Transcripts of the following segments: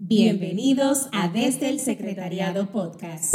Bienvenidos a Desde el Secretariado Podcast.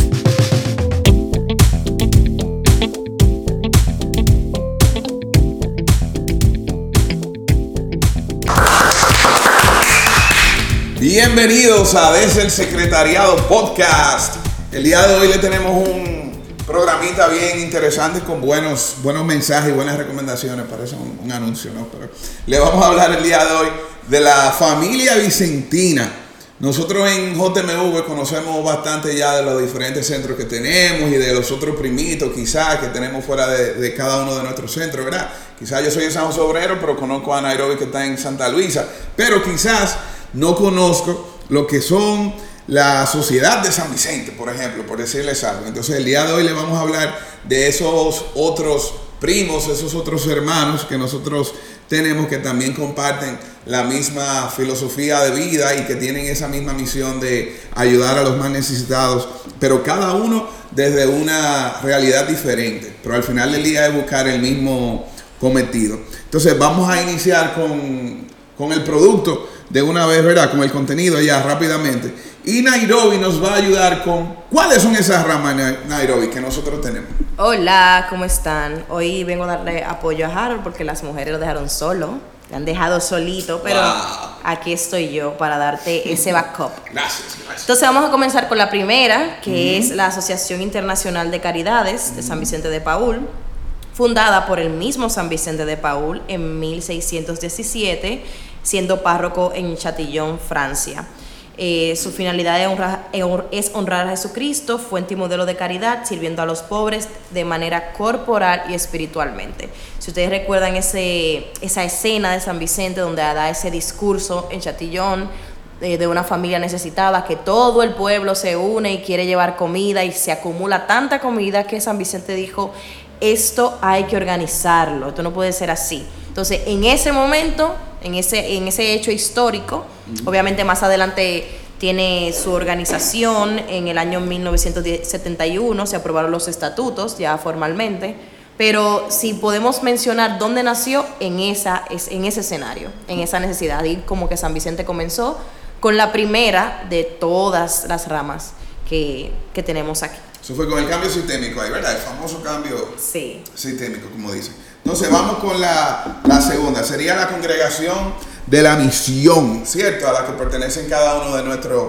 Bienvenidos a Desde el Secretariado Podcast. El día de hoy le tenemos un programita bien interesante con buenos, buenos mensajes y buenas recomendaciones. Parece un, un anuncio, ¿no? Pero le vamos a hablar el día de hoy de la familia Vicentina. Nosotros en JMV conocemos bastante ya de los diferentes centros que tenemos y de los otros primitos quizás que tenemos fuera de, cada uno de nuestros centros, ¿verdad? Quizás yo soy de San José pero conozco a Nairobi que está en Santa Luisa, pero quizás no conozco lo que son la sociedad de San Vicente, por ejemplo, por decirles algo. Entonces el día de hoy le vamos a hablar de esos otros primos, esos otros hermanos que nosotros tenemos que también comparten la misma filosofía de vida y que tienen esa misma misión de ayudar a los más necesitados, pero cada uno desde una realidad diferente, pero al final del día es buscar el mismo cometido. Entonces vamos a iniciar con, con el producto de una vez, ¿verdad? Con el contenido ya rápidamente. Y Nairobi nos va a ayudar con cuáles son esas ramas Nairobi que nosotros tenemos. Hola, ¿cómo están? Hoy vengo a darle apoyo a Harold porque las mujeres lo dejaron solo, le han dejado solito, pero Wow. aquí estoy yo para darte ese backup. Gracias, gracias. Entonces vamos a comenzar con la primera, que es la Asociación Internacional de Caridades de San Vicente de Paul, fundada por el mismo San Vicente de Paul en 1617, siendo párroco en Chatillon, Francia. Eh, su finalidad es honrar, a Jesucristo, fuente y modelo de caridad, sirviendo a los pobres de manera corporal y espiritualmente. Si ustedes recuerdan esa escena de San Vicente donde da ese discurso en Chatillon, de, de una familia necesitada, que todo el pueblo se une y quiere llevar comida y se acumula tanta comida que San Vicente dijo, esto hay que organizarlo, esto no puede ser así. Entonces, en ese momento, en ese, en ese hecho histórico, obviamente más adelante tiene su organización, en el año 1971 se aprobaron los estatutos ya formalmente, pero si podemos mencionar dónde nació, en, esa, es- en ese escenario, en esa necesidad, y como que San Vicente comenzó con la primera de todas las ramas que, que tenemos aquí. Eso fue con el cambio sistémico ahí, ¿verdad? El famoso cambio Sí. sistémico, como dicen. Entonces vamos con la, la segunda. Sería la congregación de la misión, ¿cierto? A la que pertenecen cada uno de nuestros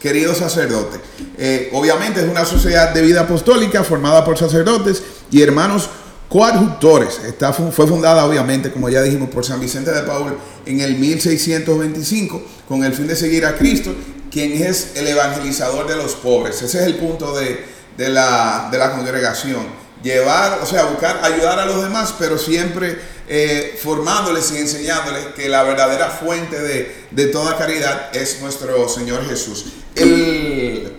queridos sacerdotes. Eh, obviamente es una sociedad de vida apostólica formada por sacerdotes y hermanos coadjutores. Esta fu- fue fundada, obviamente, como ya dijimos, por San Vicente de Paul en el 1625 con el fin de seguir a Cristo, quien es el evangelizador de los pobres. Ese es el punto de, de la, de la congregación. Llevar, o sea, buscar ayudar a los demás, pero siempre eh, formándoles y enseñándoles que la verdadera fuente de, de toda caridad es nuestro Señor Jesús. El,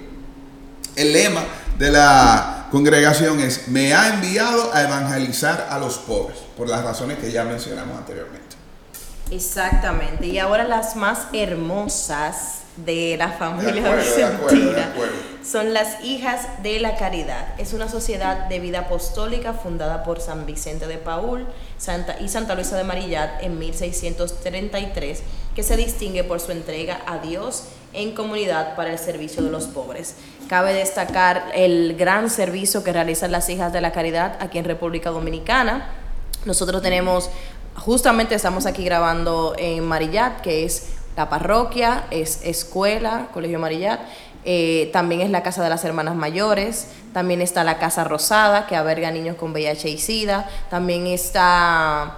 el lema de la congregación es, me ha enviado a evangelizar a los pobres, por las razones que ya mencionamos anteriormente. Exactamente. Y ahora las más hermosas de la familia De acuerdo, de acuerdo, de vicentina acuerdo. son las hijas de la caridad. Es una sociedad de vida apostólica fundada por San Vicente de Paul Santa, y Santa Luisa de Marillat en 1633 que se distingue por su entrega a Dios en comunidad para el servicio de los pobres. Cabe destacar el gran servicio que realizan las hijas de la caridad aquí en República Dominicana. Nosotros tenemos, justamente estamos aquí grabando en Marillat, que es la parroquia, es escuela, Colegio Marillat. eh, también es la Casa de las Hermanas Mayores. También está la Casa Rosada, que alberga niños con VIH y SIDA. También está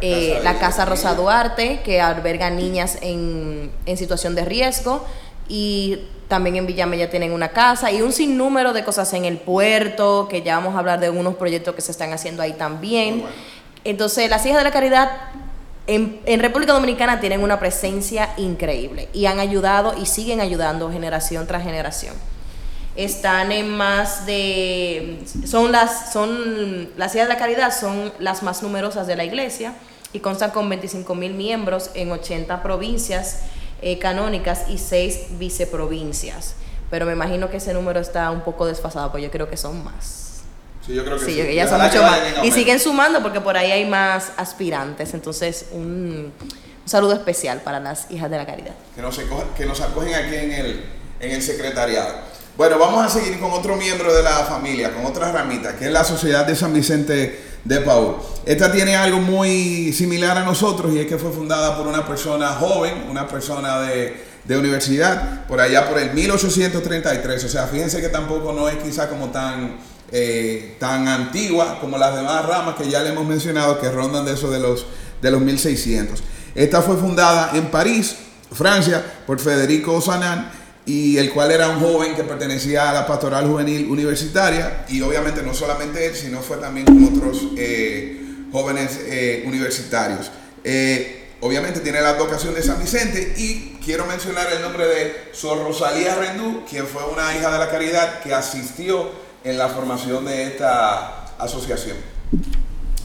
eh, la Casa Rosa Duarte, que alberga niñas en, en situación de riesgo. Y también en Villamella tienen una casa y un sinnúmero de cosas en el puerto, que ya vamos a hablar de unos proyectos que se están haciendo ahí también. Entonces, las hijas de la caridad en, en República Dominicana tienen una presencia increíble y han ayudado y siguen ayudando generación tras generación. Están en más de son las son las hijas de la caridad son las más numerosas de la iglesia y constan con 25 mil miembros en 80 provincias eh, canónicas y 6 viceprovincias. Pero me imagino que ese número está un poco desfasado, pues yo creo que son más. Sí, yo creo que Sí, sí. yo- ya son Ojalá mucho que más. vayan en Y siguen sumando porque por ahí hay más aspirantes. Entonces, un- Un saludo especial para las hijas de la caridad. Que nos, que nos acogen aquí en el, en el secretariado. Bueno, vamos a seguir con otro miembro de la familia, con otra ramita, que es la Sociedad de San Vicente de Paul. Esta tiene algo muy similar a nosotros y es que fue fundada por una persona joven, una persona de, de universidad, por allá por el 1833. O sea, fíjense que tampoco no es quizá como tan, eh, tan antigua como las demás ramas que ya le hemos mencionado, que rondan de eso de los, de los 1600. Esta fue fundada en París, Francia, por Federico Sanan y el cual era un joven que pertenecía a la pastoral juvenil universitaria y obviamente no solamente él, sino fue también con otros eh, jóvenes eh, universitarios. Eh, obviamente tiene la vocación de San Vicente y quiero mencionar el nombre de Sor Rosalía Rendú, quien fue una hija de la caridad que asistió en la formación de esta asociación.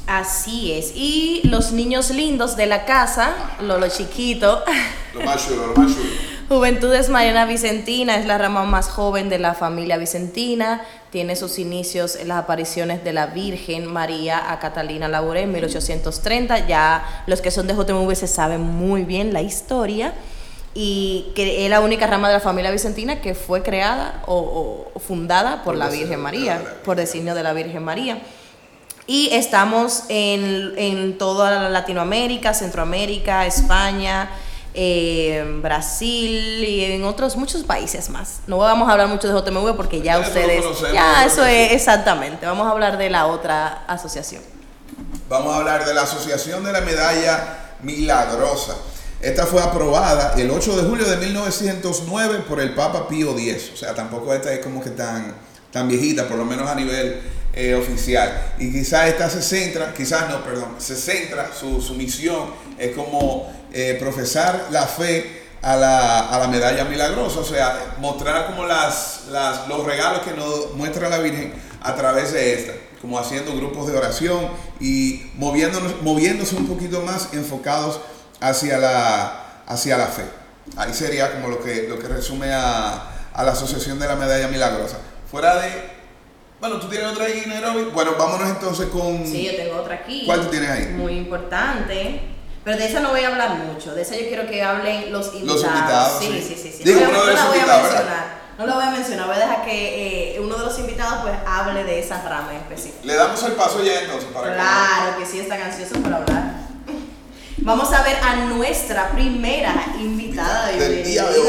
Así es. Y los niños lindos de la casa, Lolo chiquito. Lo más chulo, lo más chulo. Juventudes Mariana Vicentina es la rama más joven de la familia Vicentina. Tiene sus inicios en las apariciones de la Virgen María a Catalina Laboré en 1830. Ya los que son de JMV se saben muy bien la historia. Y que es la única rama de la familia Vicentina que fue creada o, fundada por, la Virgen María, por designio de la Virgen María. Y estamos en, en toda Latinoamérica, Centroamérica, España, en Brasil y en otros muchos países más. No vamos a hablar mucho de JMV porque ya, ustedes... Ya, eso es exactamente. Vamos a hablar de la otra asociación. Vamos a hablar de la Asociación de la Medalla Milagrosa. Esta fue aprobada el 8 de julio de 1909 por el Papa Pío X. O sea, tampoco esta es como que tan, tan viejita, por lo menos a nivel eh, oficial. Y quizás esta se centra, quizás no, perdón, se centra, su, misión es como eh, profesar la fe a la, a la, medalla milagrosa, o sea, mostrar como las, las, los regalos que nos muestra la Virgen a través de esta, como haciendo grupos de oración y moviéndonos, moviéndose un poquito más enfocados hacia la, hacia la fe. Ahí sería como lo que, lo que resume a, a la Asociación de la Medalla Milagrosa. Fuera de bueno, tú tienes otra ahí, Nairobi. Bueno, vámonos entonces con. Sí, yo tengo otra aquí. ¿Cuál tú tienes ahí? Muy importante. Pero de esa no voy a hablar mucho, de esa yo quiero que hablen los invitados. Los invitados. Sí, sí, sí. sí, Digo, no, uno de no la voy a mencionar. No la voy a mencionar, voy a dejar que eh, uno de los invitados pues hable de esa rama en específico. Le damos el paso ya entonces para Claro que sí, está ansioso por hablar. Vamos a ver a nuestra primera invitada. Del día de hoy.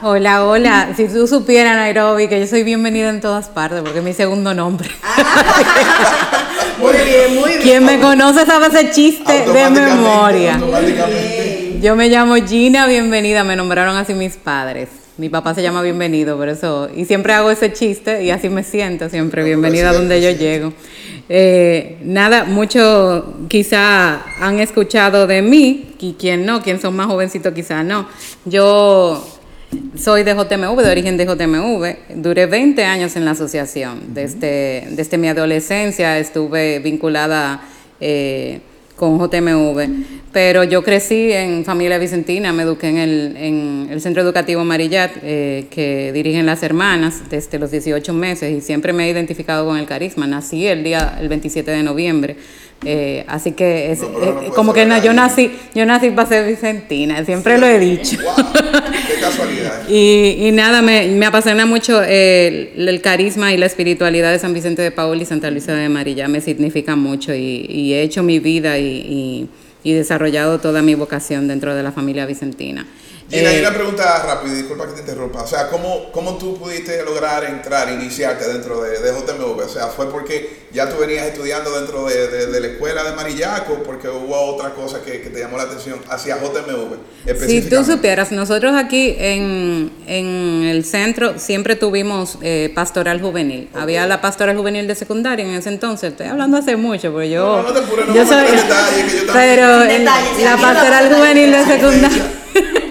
Hola, hola. Si tú supieras, Nairobi, que yo soy bienvenida en todas partes, porque es mi segundo nombre. muy bien, muy bien. Quien me conoce sabe ese chiste de memoria. Automáticamente. Yo me llamo Gina, bienvenida. Me nombraron así mis padres. Mi papá se llama Bienvenido, por eso. Y siempre hago ese chiste y así me siento siempre. Bienvenida a donde yo llego. Eh, nada, mucho quizá han escuchado de mí, y quien no, quien son más jovencitos quizá no. Yo soy de JMV, de origen de JMV. Duré 20 años en la asociación. Desde, desde mi adolescencia estuve vinculada eh, con JMV. Pero yo crecí en familia vicentina, me eduqué en el, en el Centro Educativo Marillat, eh, que dirigen las hermanas desde los 18 meses y siempre me he identificado con el carisma. Nací el día, el 27 de noviembre. Eh, así que es, No, pero no eh, como que no, yo nací, yo nací para ser vicentina, siempre lo he dicho. Wow, qué casualidad. Y, y nada, me, me apasiona mucho el, el carisma y la espiritualidad de San Vicente de Paul y Santa Luisa de Marilla. Me significa mucho y, y he hecho mi vida y, y- y desarrollado toda mi vocación dentro de la familia vicentina. Gina, Eh, y una pregunta rápida, disculpa que te interrumpa. O sea, ¿cómo, cómo tú pudiste lograr entrar, iniciarte dentro de, de JMV? O sea, ¿fue porque ya tú venías estudiando dentro de, de- de la escuela de Marillaco? porque hubo otra cosa que, que te llamó la atención hacia JMV Si tú supieras, nosotros aquí en, en el centro siempre tuvimos eh, pastoral juvenil. Había la pastoral juvenil de secundaria en ese entonces. Estoy hablando hace mucho, porque yo. No, no, te apures, no yo soy- detalles, que yo también- pero en detalles, la pastoral juvenil de secundaria.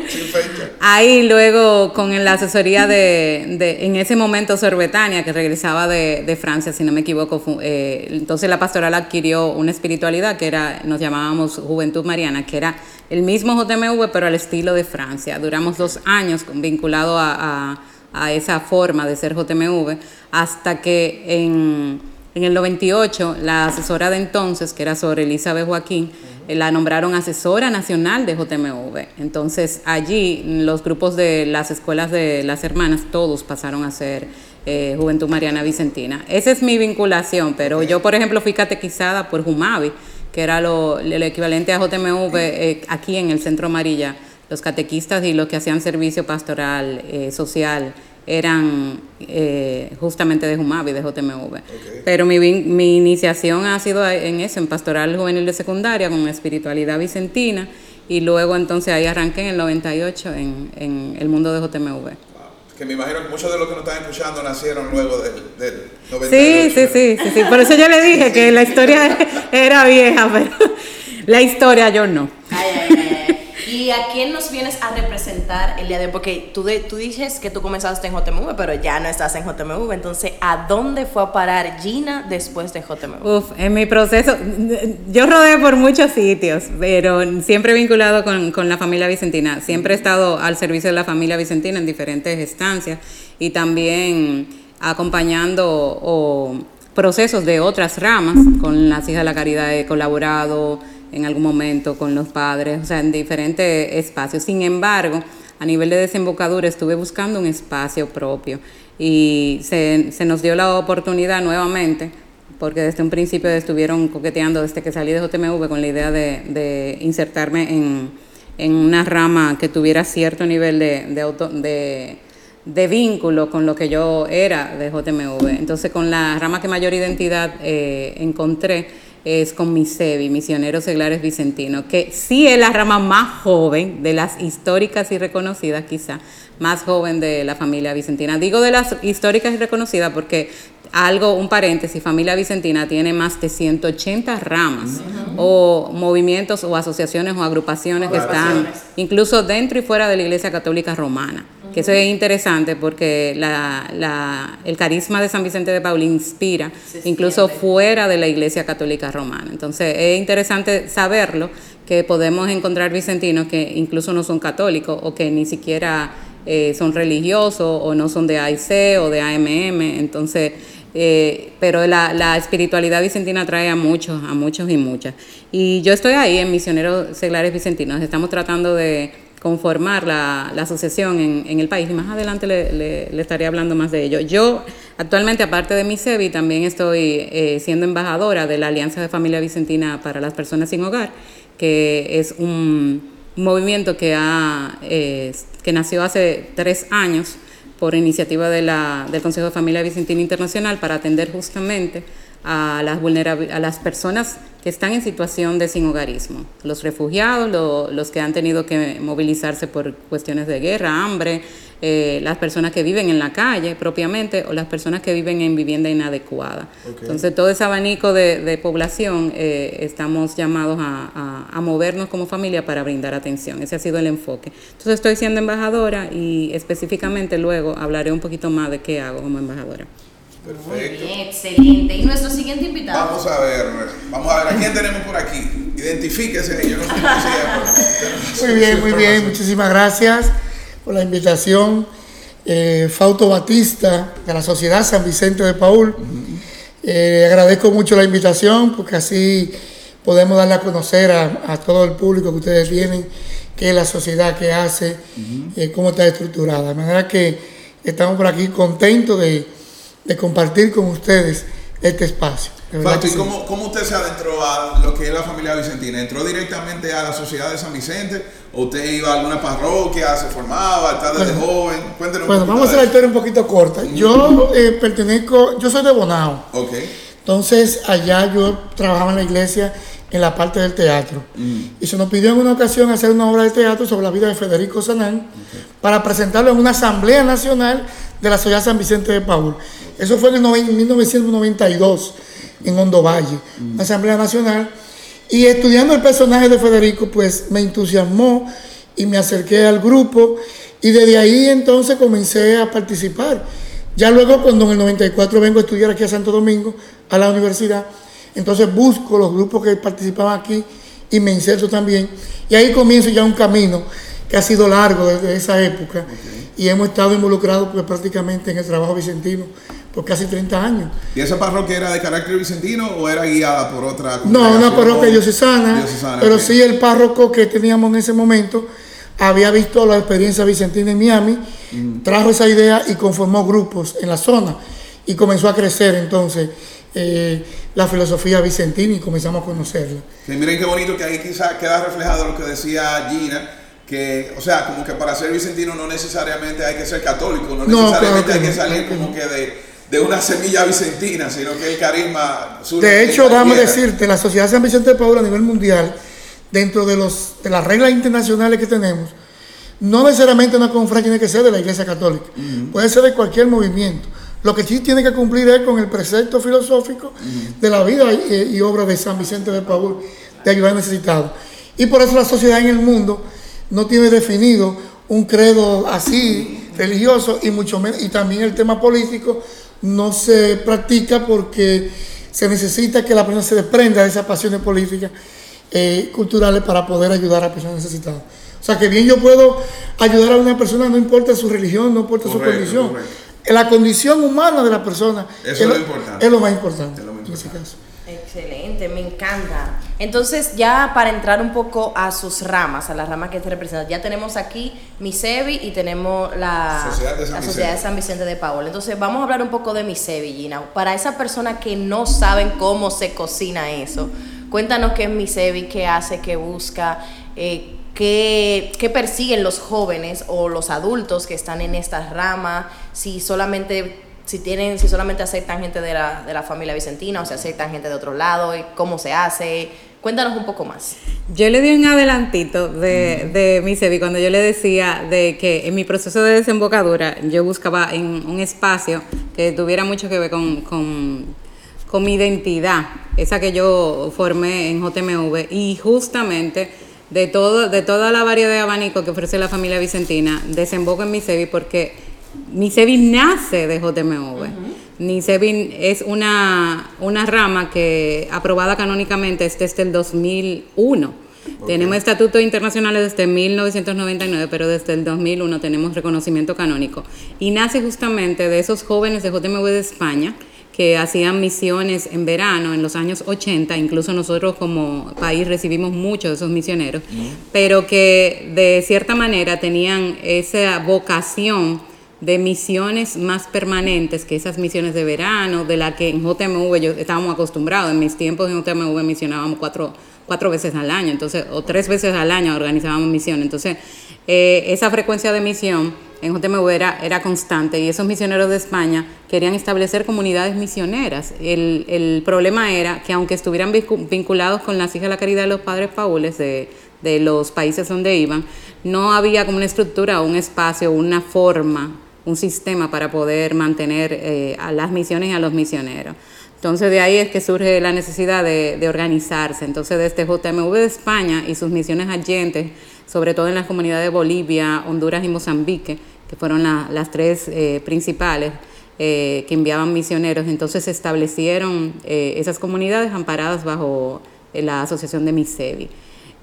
Ahí luego con la asesoría de, en ese momento Sorbetania, que regresaba de, Francia, si no me equivoco, eh, entonces la pastoral adquirió una espiritualidad que era, nos llamábamos Juventud Mariana, que era el mismo JMV, pero al estilo de Francia. Duramos dos años vinculado a, a- esa forma de ser JMV, hasta que en, en el 98 la asesora de entonces, que era sobre Elizabeth Joaquín, la nombraron asesora nacional de JMV. Entonces allí los grupos de las escuelas de las hermanas, todos pasaron a ser eh, Juventud Mariana Vicentina. Esa es mi vinculación, pero yo, por ejemplo, fui catequizada por Jumavi, que era lo, el equivalente a JMV eh, aquí en el Centro Amarilla. Los catequistas y los que hacían servicio pastoral, social, eran eh, justamente de Jumavi, de JMV. Pero mi, mi iniciación ha sido en eso, en pastoral juvenil de secundaria, con espiritualidad vicentina, y luego entonces ahí arranqué en el 98 en, en el mundo de JMV. Que me imagino que muchos de los que nos están escuchando nacieron luego del, del 98. Sí, sí, sí, sí, sí, por eso yo le dije que la historia era vieja, pero la historia yo no. Ay, ay, ay. ¿Y a quién nos vienes a representar el día de hoy? Porque tú, tú dices que tú comenzaste en JMV, pero ya no estás en JMV. Entonces, ¿a dónde fue a parar Gina después de JMV? Uf, en mi proceso, yo rodé por muchos sitios, pero siempre vinculado con, con la familia Vicentina. Siempre he estado al servicio de la familia Vicentina en diferentes estancias y también acompañando o procesos de otras ramas. Con las hijas de la caridad he colaborado en algún momento con los padres, o sea, en diferentes espacios. Sin embargo, a nivel de desembocadura estuve buscando un espacio propio y se, se nos dio la oportunidad nuevamente, porque desde un principio estuvieron coqueteando desde que salí de JMV con la idea de, de insertarme en, en, una rama que tuviera cierto nivel de, de, auto, de, de, vínculo con lo que yo era de JMV. Entonces, con la rama que mayor identidad eh, encontré, es con MISEVI, Misioneros Seglares Vicentinos, que sí es la rama más joven de las históricas y reconocidas, quizá, más joven de la familia vicentina. Digo de las históricas y reconocidas porque algo, un paréntesis, familia vicentina tiene más de 180 ramas o movimientos o asociaciones o agrupaciones que están incluso dentro y fuera de la Iglesia Católica Romana. Que eso es interesante porque la, la, el carisma de San Vicente de Paul inspira incluso fuera de la Iglesia Católica Romana. Entonces es interesante saberlo que podemos encontrar vicentinos que incluso no son católicos o que ni siquiera eh, son religiosos o no son de AIC o de AMM. Entonces, eh, pero la, la, espiritualidad vicentina atrae a muchos, a muchos y muchas. Y yo estoy ahí en Misioneros Seglares Vicentinos, estamos tratando de conformar la, asociación en, el país y más adelante le, estaré hablando más de ello. Yo actualmente, aparte de mi SEBI, también estoy eh, siendo embajadora de la Alianza de Familia Vicentina para las Personas Sin Hogar, que es un movimiento que, nació hace tres años por iniciativa del Consejo de Familia Vicentina Internacional para atender justamente a las, a las personas que están en situación de sin hogarismo, los refugiados, lo, los que han tenido que movilizarse por cuestiones de guerra, hambre, eh, las personas que viven en la calle propiamente o las personas que viven en vivienda inadecuada. Okay. Entonces, todo ese abanico de, de población eh, estamos llamados a, a, a, movernos como familia para brindar atención. Ese ha sido el enfoque. Entonces, estoy siendo embajadora y específicamente luego hablaré un poquito más de qué hago como embajadora. Perfecto. Muy bien, excelente. Y nuestro siguiente invitado. Vamos a ver, vamos a ver, ¿a quién tenemos por aquí? Identifíquese, yo no sé Muy bien, muy bien, muchísimas gracias por la invitación. Eh, Fausto Batista, de la Sociedad San Vicente de Paul. Uh -huh. eh, agradezco mucho la invitación porque así podemos darle a conocer a, a, todo el público que ustedes tienen qué es la sociedad que hace, uh -huh. eh, cómo está estructurada. De manera que estamos por aquí contentos de, de compartir con ustedes este espacio. Fausto, ¿y cómo, cómo, usted se adentró a lo que es la familia Vicentina? ¿Entró directamente a la sociedad de San Vicente? ¿O usted iba a alguna parroquia, se formaba, está desde bueno, joven? Cuéntenos Bueno, vamos a hacer la historia un poquito corta. Yo eh, pertenezco, yo soy de Bonao. Ok. Entonces, allá yo trabajaba en la iglesia en la parte del teatro. Mm. Y se nos pidió en una ocasión hacer una obra de teatro sobre la vida de Federico Sanán okay. para presentarlo en una asamblea nacional de la ciudad San Vicente de Paul. Eso fue en el 1992 en Hondo Valle, mm. una asamblea nacional. Y estudiando el personaje de Federico, pues me entusiasmó y me acerqué al grupo y desde ahí entonces comencé a participar. Ya luego cuando en el 94 vengo a estudiar aquí a Santo Domingo, a la universidad, entonces busco los grupos que participaban aquí y me inserto también. Y ahí comienzo ya un camino que ha sido largo desde esa época okay. y hemos estado involucrados pues, prácticamente en el trabajo vicentino por casi 30 años. ¿Y esa parroquia era de carácter vicentino o era guiada por otra No, una parroquia diocesana, Diocesana, pero sí el párroco que teníamos en ese momento había visto la experiencia vicentina en Miami, trajo esa idea y conformó grupos en la zona y comenzó a crecer entonces eh, la filosofía vicentina y comenzamos a conocerla. Sí, miren qué bonito que ahí quizá queda reflejado lo que decía Gina, que, o sea, como que para ser vicentino no necesariamente hay que ser católico, no, No, necesariamente claro que hay que salir como que de, de una semilla vicentina, sino que el carisma De hecho, déjame decirte, la Sociedad San Vicente de Paul a nivel mundial, dentro de, los, de las reglas internacionales que tenemos, no necesariamente una confra tiene que ser de la Iglesia Católica, puede ser de cualquier movimiento. Lo que sí tiene que cumplir es con el precepto filosófico de la vida y, y obra de San Vicente de Paul de ayudar a necesitados. Y por eso la sociedad en el mundo no tiene definido un credo así religioso y mucho menos y también el tema político no se practica porque se necesita que la persona se desprenda de esas pasiones políticas eh, culturales para poder ayudar a personas necesitadas. O sea que bien yo puedo ayudar a una persona, no importa su religión, no importa su condición. correcto. La condición humana de la persona Eso es lo importante. es lo más importante Es lo más en ese importante. caso. Excelente, me encanta. Entonces, ya para entrar un poco a sus ramas, a las ramas que te representan, ya tenemos aquí Misevi y tenemos la Sociedad de San la Vicente. Sociedad de San Vicente de Paul. Entonces, vamos a hablar un poco de Misevi, Gina. Para esas personas que no saben cómo se cocina eso, cuéntanos qué es Misevi, qué hace, qué busca, eh, qué, qué persiguen los jóvenes o los adultos que están en esta rama, si solamente si tienen, si solamente aceptan gente de la, de la familia vicentina o si aceptan gente de otro lado, y cómo se hace. Cuéntanos un poco más. Yo le di un adelantito de, de mi SEBI cuando yo le decía de que en mi proceso de desembocadura yo buscaba en un espacio que tuviera mucho que ver con, con, con mi identidad, esa que yo formé en JMV y justamente de, todo, de toda la variedad de abanico que ofrece la familia vicentina, desemboco en mi SEBI porque mi SEBI nace de JMV. Mi SEBI es una, una rama que aprobada canónicamente es desde el 2001. Tenemos estatutos internacionales desde 1999, pero desde el 2001 tenemos reconocimiento canónico. Y nace justamente de esos jóvenes de JMV de España que hacían misiones en verano en los años 80, incluso nosotros como país recibimos muchos de esos misioneros, pero que de cierta manera tenían esa vocación de misiones más permanentes que esas misiones de verano, de la que en JMV yo estábamos acostumbrados. En mis tiempos en JMV misionábamos cuatro, cuatro veces al año, entonces, o tres veces al año organizábamos misiones. Entonces, eh, esa frecuencia de misión en JMV era, era constante y esos misioneros de España querían establecer comunidades misioneras. El, el problema era que aunque estuvieran vincu- vinculados con las hijas de la caridad de los padres paules de, de los países donde iban, no había como una estructura, un espacio, una forma un sistema para poder mantener eh, a las misiones y a los misioneros. Entonces de ahí es que surge la necesidad de, organizarse. Entonces desde JMV de España y sus misiones allentes, sobre todo en las comunidades de Bolivia, Honduras y Mozambique, que fueron la- las tres eh, principales eh, que enviaban misioneros, entonces se establecieron esas comunidades amparadas bajo la asociación de MISEVI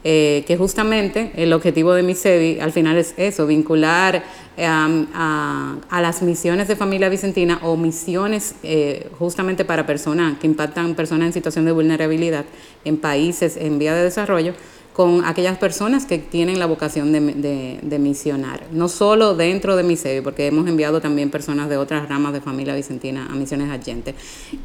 eh, que justamente el objetivo de mi SEBI al final es eso, vincular a, las misiones de familia vicentina o misiones eh, justamente para personas que impactan personas en situación de vulnerabilidad en países en vía de desarrollo con aquellas personas que tienen la vocación de, de- misionar, no solo dentro de mi SEBI, porque hemos enviado también personas de otras ramas de familia vicentina a misiones adyentes.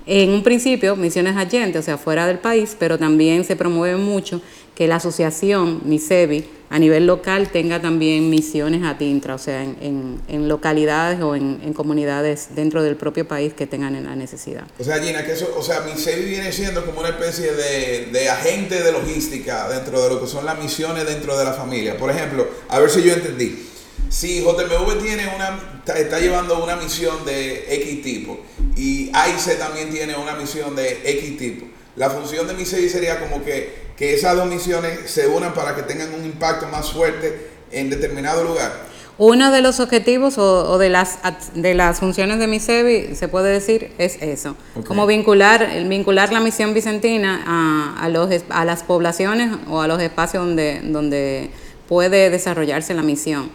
En un principio, misiones adyentes, o sea, fuera del país, pero también se promueve mucho que la asociación MISEBI a nivel local tenga también misiones a Tintra, o sea, en, en- localidades o en, en comunidades dentro del propio país que tengan la necesidad. O sea, Gina, que eso, o sea, Misevi viene siendo como una especie de, de agente de logística dentro de lo que son las misiones dentro de la familia. Por ejemplo, a ver si yo entendí. Si JMV tiene una, está, llevando una misión de X tipo y AICE también tiene una misión de X tipo, la función de Misevi sería como que, que esas dos misiones se unan para que tengan un impacto más fuerte en determinado lugar. Uno de los objetivos o, o de, las, de las funciones de MISEBI, se puede decir, es eso. Como vincular, vincular la misión vicentina a, a, los, a las poblaciones o a los espacios donde, donde puede desarrollarse la misión.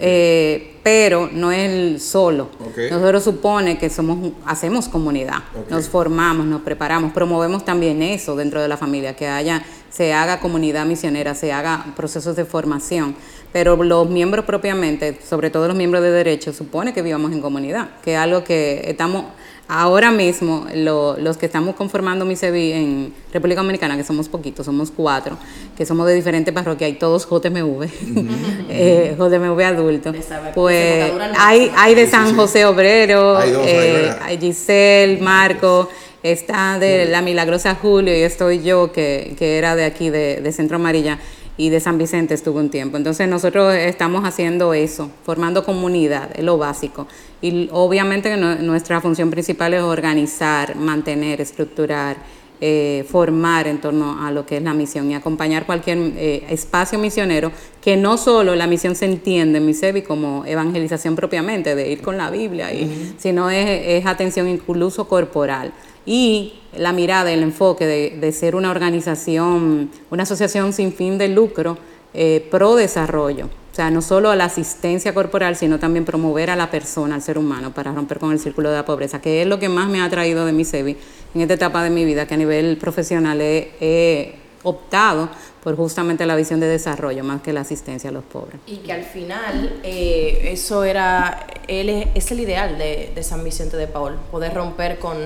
Eh, pero no es el solo. Ok. Nosotros supone que somos, hacemos comunidad, nos formamos, nos preparamos, promovemos también eso dentro de la familia, que haya, se haga comunidad misionera, se haga procesos de formación. Pero los miembros propiamente, sobre todo los miembros de derecho, supone que vivamos en comunidad, que es algo que estamos ahora mismo, lo- los que estamos conformando MISEVI en República Dominicana, que somos poquitos, somos cuatro, que somos de diferentes parroquias, y todos JMV, eh, JMV adulto, pues hay, hay de San. José Obrero, eh, Giselle, Marco, está de la Milagrosa Julio y estoy yo que, que era de aquí, de, de Centro Amarilla y de San Vicente estuve un tiempo. Entonces nosotros estamos haciendo eso, formando comunidad, es lo básico. Y obviamente que no- nuestra función principal es organizar, mantener, estructurar, eh, formar en torno a lo que es la misión y acompañar cualquier eh, espacio misionero que no solo la misión se entiende en MISEVI como evangelización propiamente, de ir con la Biblia, y, sino es, es atención incluso corporal. Y la mirada, el enfoque de, de ser una organización, una asociación sin fin de lucro, eh, pro desarrollo. O sea, no solo a la asistencia corporal, sino también promover a la persona, al ser humano, para romper con el círculo de la pobreza, que es lo que más me ha traído de mi SEBI en esta etapa de mi vida, que a nivel profesional he, he optado por justamente la visión de desarrollo más que la asistencia a los pobres. Y que al final eh, eso era, él es, es el ideal de, de San Vicente de Paul, poder romper con,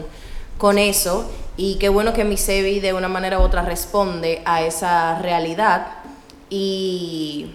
con eso. Y qué bueno que Misevi de una manera u otra responde a esa realidad. Y,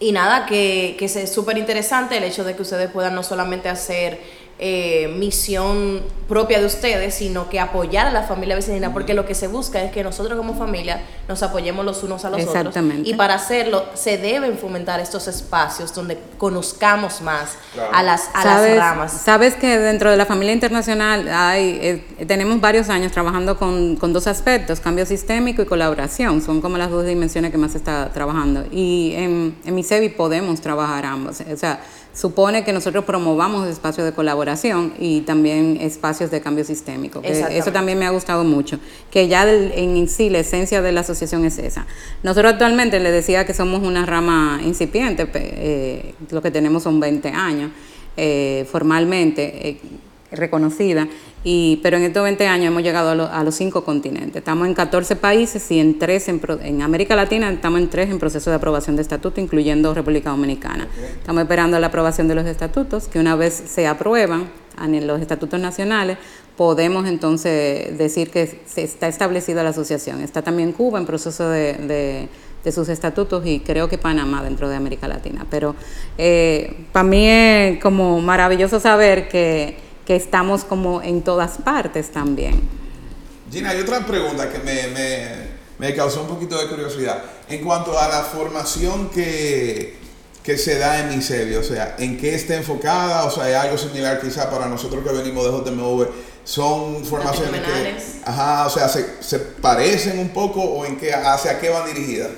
y nada, que, que es súper interesante el hecho de que ustedes puedan no solamente hacer eh, misión propia de ustedes, sino que apoyar a la familia vecinal, porque lo que se busca es que nosotros como familia nos apoyemos los unos a los otros. Exactamente. Y para hacerlo se deben fomentar estos espacios donde conozcamos más Claro. a las, a las ¿Sabes, ramas. Sabes que dentro de la familia internacional hay, eh, tenemos varios años trabajando con, con dos aspectos, cambio sistémico y colaboración. Son como las dos dimensiones que más se está trabajando. Y en, en MISEVI podemos trabajar ambos. O sea, supone que nosotros promovamos espacios de colaboración y también espacios de cambio sistémico. que eso también me ha gustado mucho, que ya en sí la esencia de la asociación es esa. Nosotros actualmente le decía que somos una rama incipiente, eh, lo que tenemos son 20 años eh, formalmente eh, reconocida, y, pero en estos 20 años hemos llegado a, lo- a los cinco continentes. Estamos en 14 países y en tres en, en América Latina estamos en tres en proceso de aprobación de estatuto, incluyendo República Dominicana. Estamos esperando la aprobación de los estatutos, que una vez se aprueban en los estatutos nacionales, podemos entonces decir que se está establecida la asociación. Está también Cuba en proceso de, de- de sus estatutos y creo que Panamá dentro de América Latina. Pero eh, para mí es como maravilloso saber que, que estamos como en todas partes también. Gina, hay otra pregunta que me, me, me causó un poquito de curiosidad. En cuanto a la formación que, que se da en MISEVI, o sea, ¿en qué está enfocada? O sea, hay algo similar quizá para nosotros que venimos de JMV. ¿Son formaciones que... Ajá, o sea, ¿se, se parecen un poco o en qué, hacia qué van dirigidas?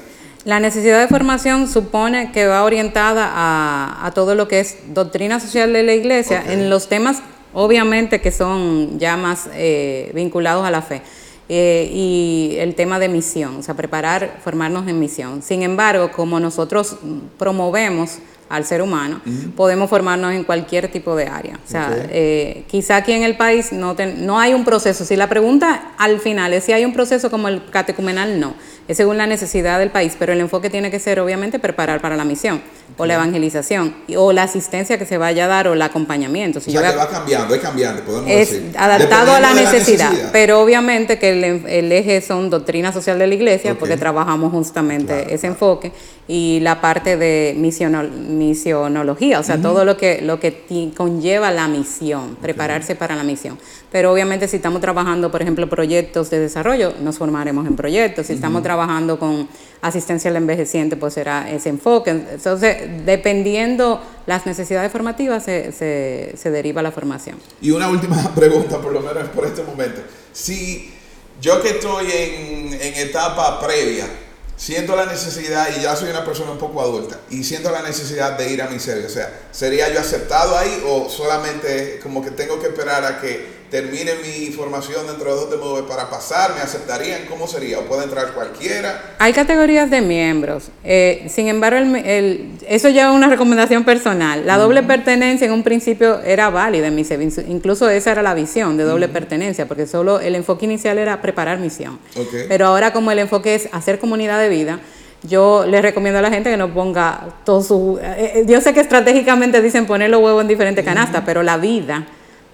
La necesidad de formación supone que va orientada a, a todo lo que es doctrina social de la iglesia Ok. en los temas, obviamente, que son ya más eh, vinculados a la fe. Eh, y el tema de misión, o sea, preparar, formarnos en misión. Sin embargo, como nosotros promovemos al ser humano, podemos formarnos en cualquier tipo de área. O sea, eh, quizá aquí en el país no, ten- no hay un proceso. Si la pregunta al final es si hay un proceso como el catecumenal, no. Es según la necesidad del país, pero el enfoque tiene que ser obviamente preparar para la misión o la evangelización y- o la asistencia que se vaya a dar o el acompañamiento. Si O sea, que va cambiando, es cambiante, podemos es decir. adaptado a la necesidad, pero obviamente que el, el eje son doctrina social de la iglesia, porque trabajamos justamente Claro, ese enfoque, y la parte de misiono- misionología, o sea, todo lo que, lo que ti- conlleva la misión, prepararse para la misión. Pero obviamente si estamos trabajando, por ejemplo, proyectos de desarrollo, nos formaremos en proyectos. Si estamos trabajando con asistencia al envejeciente, pues será ese enfoque. Entonces, dependiendo las necesidades formativas, se, se, se deriva la formación. Y una última pregunta, por lo menos por este momento. Si yo que estoy en, en etapa previa, siento la necesidad, y ya soy una persona un poco adulta, y siento la necesidad de ir a mi serie, o sea, ¿sería yo aceptado ahí o solamente como que tengo que esperar a que termine mi formación dentro de JMV para pasar, me aceptarían, ¿cómo sería? ¿O puede entrar cualquiera? Hay categorías de miembros. Eh, sin embargo, el- el- eso ya es una recomendación personal. La doble pertenencia en un principio era válida en mi servicio. Incluso esa era la visión de doble pertenencia, porque solo el enfoque inicial era preparar misión. Ok. Pero ahora como el enfoque es hacer comunidad de vida, yo les recomiendo a la gente que no ponga todo su... eh, eh, yo sé que estratégicamente dicen poner los huevos en diferentes canastas, pero la vida,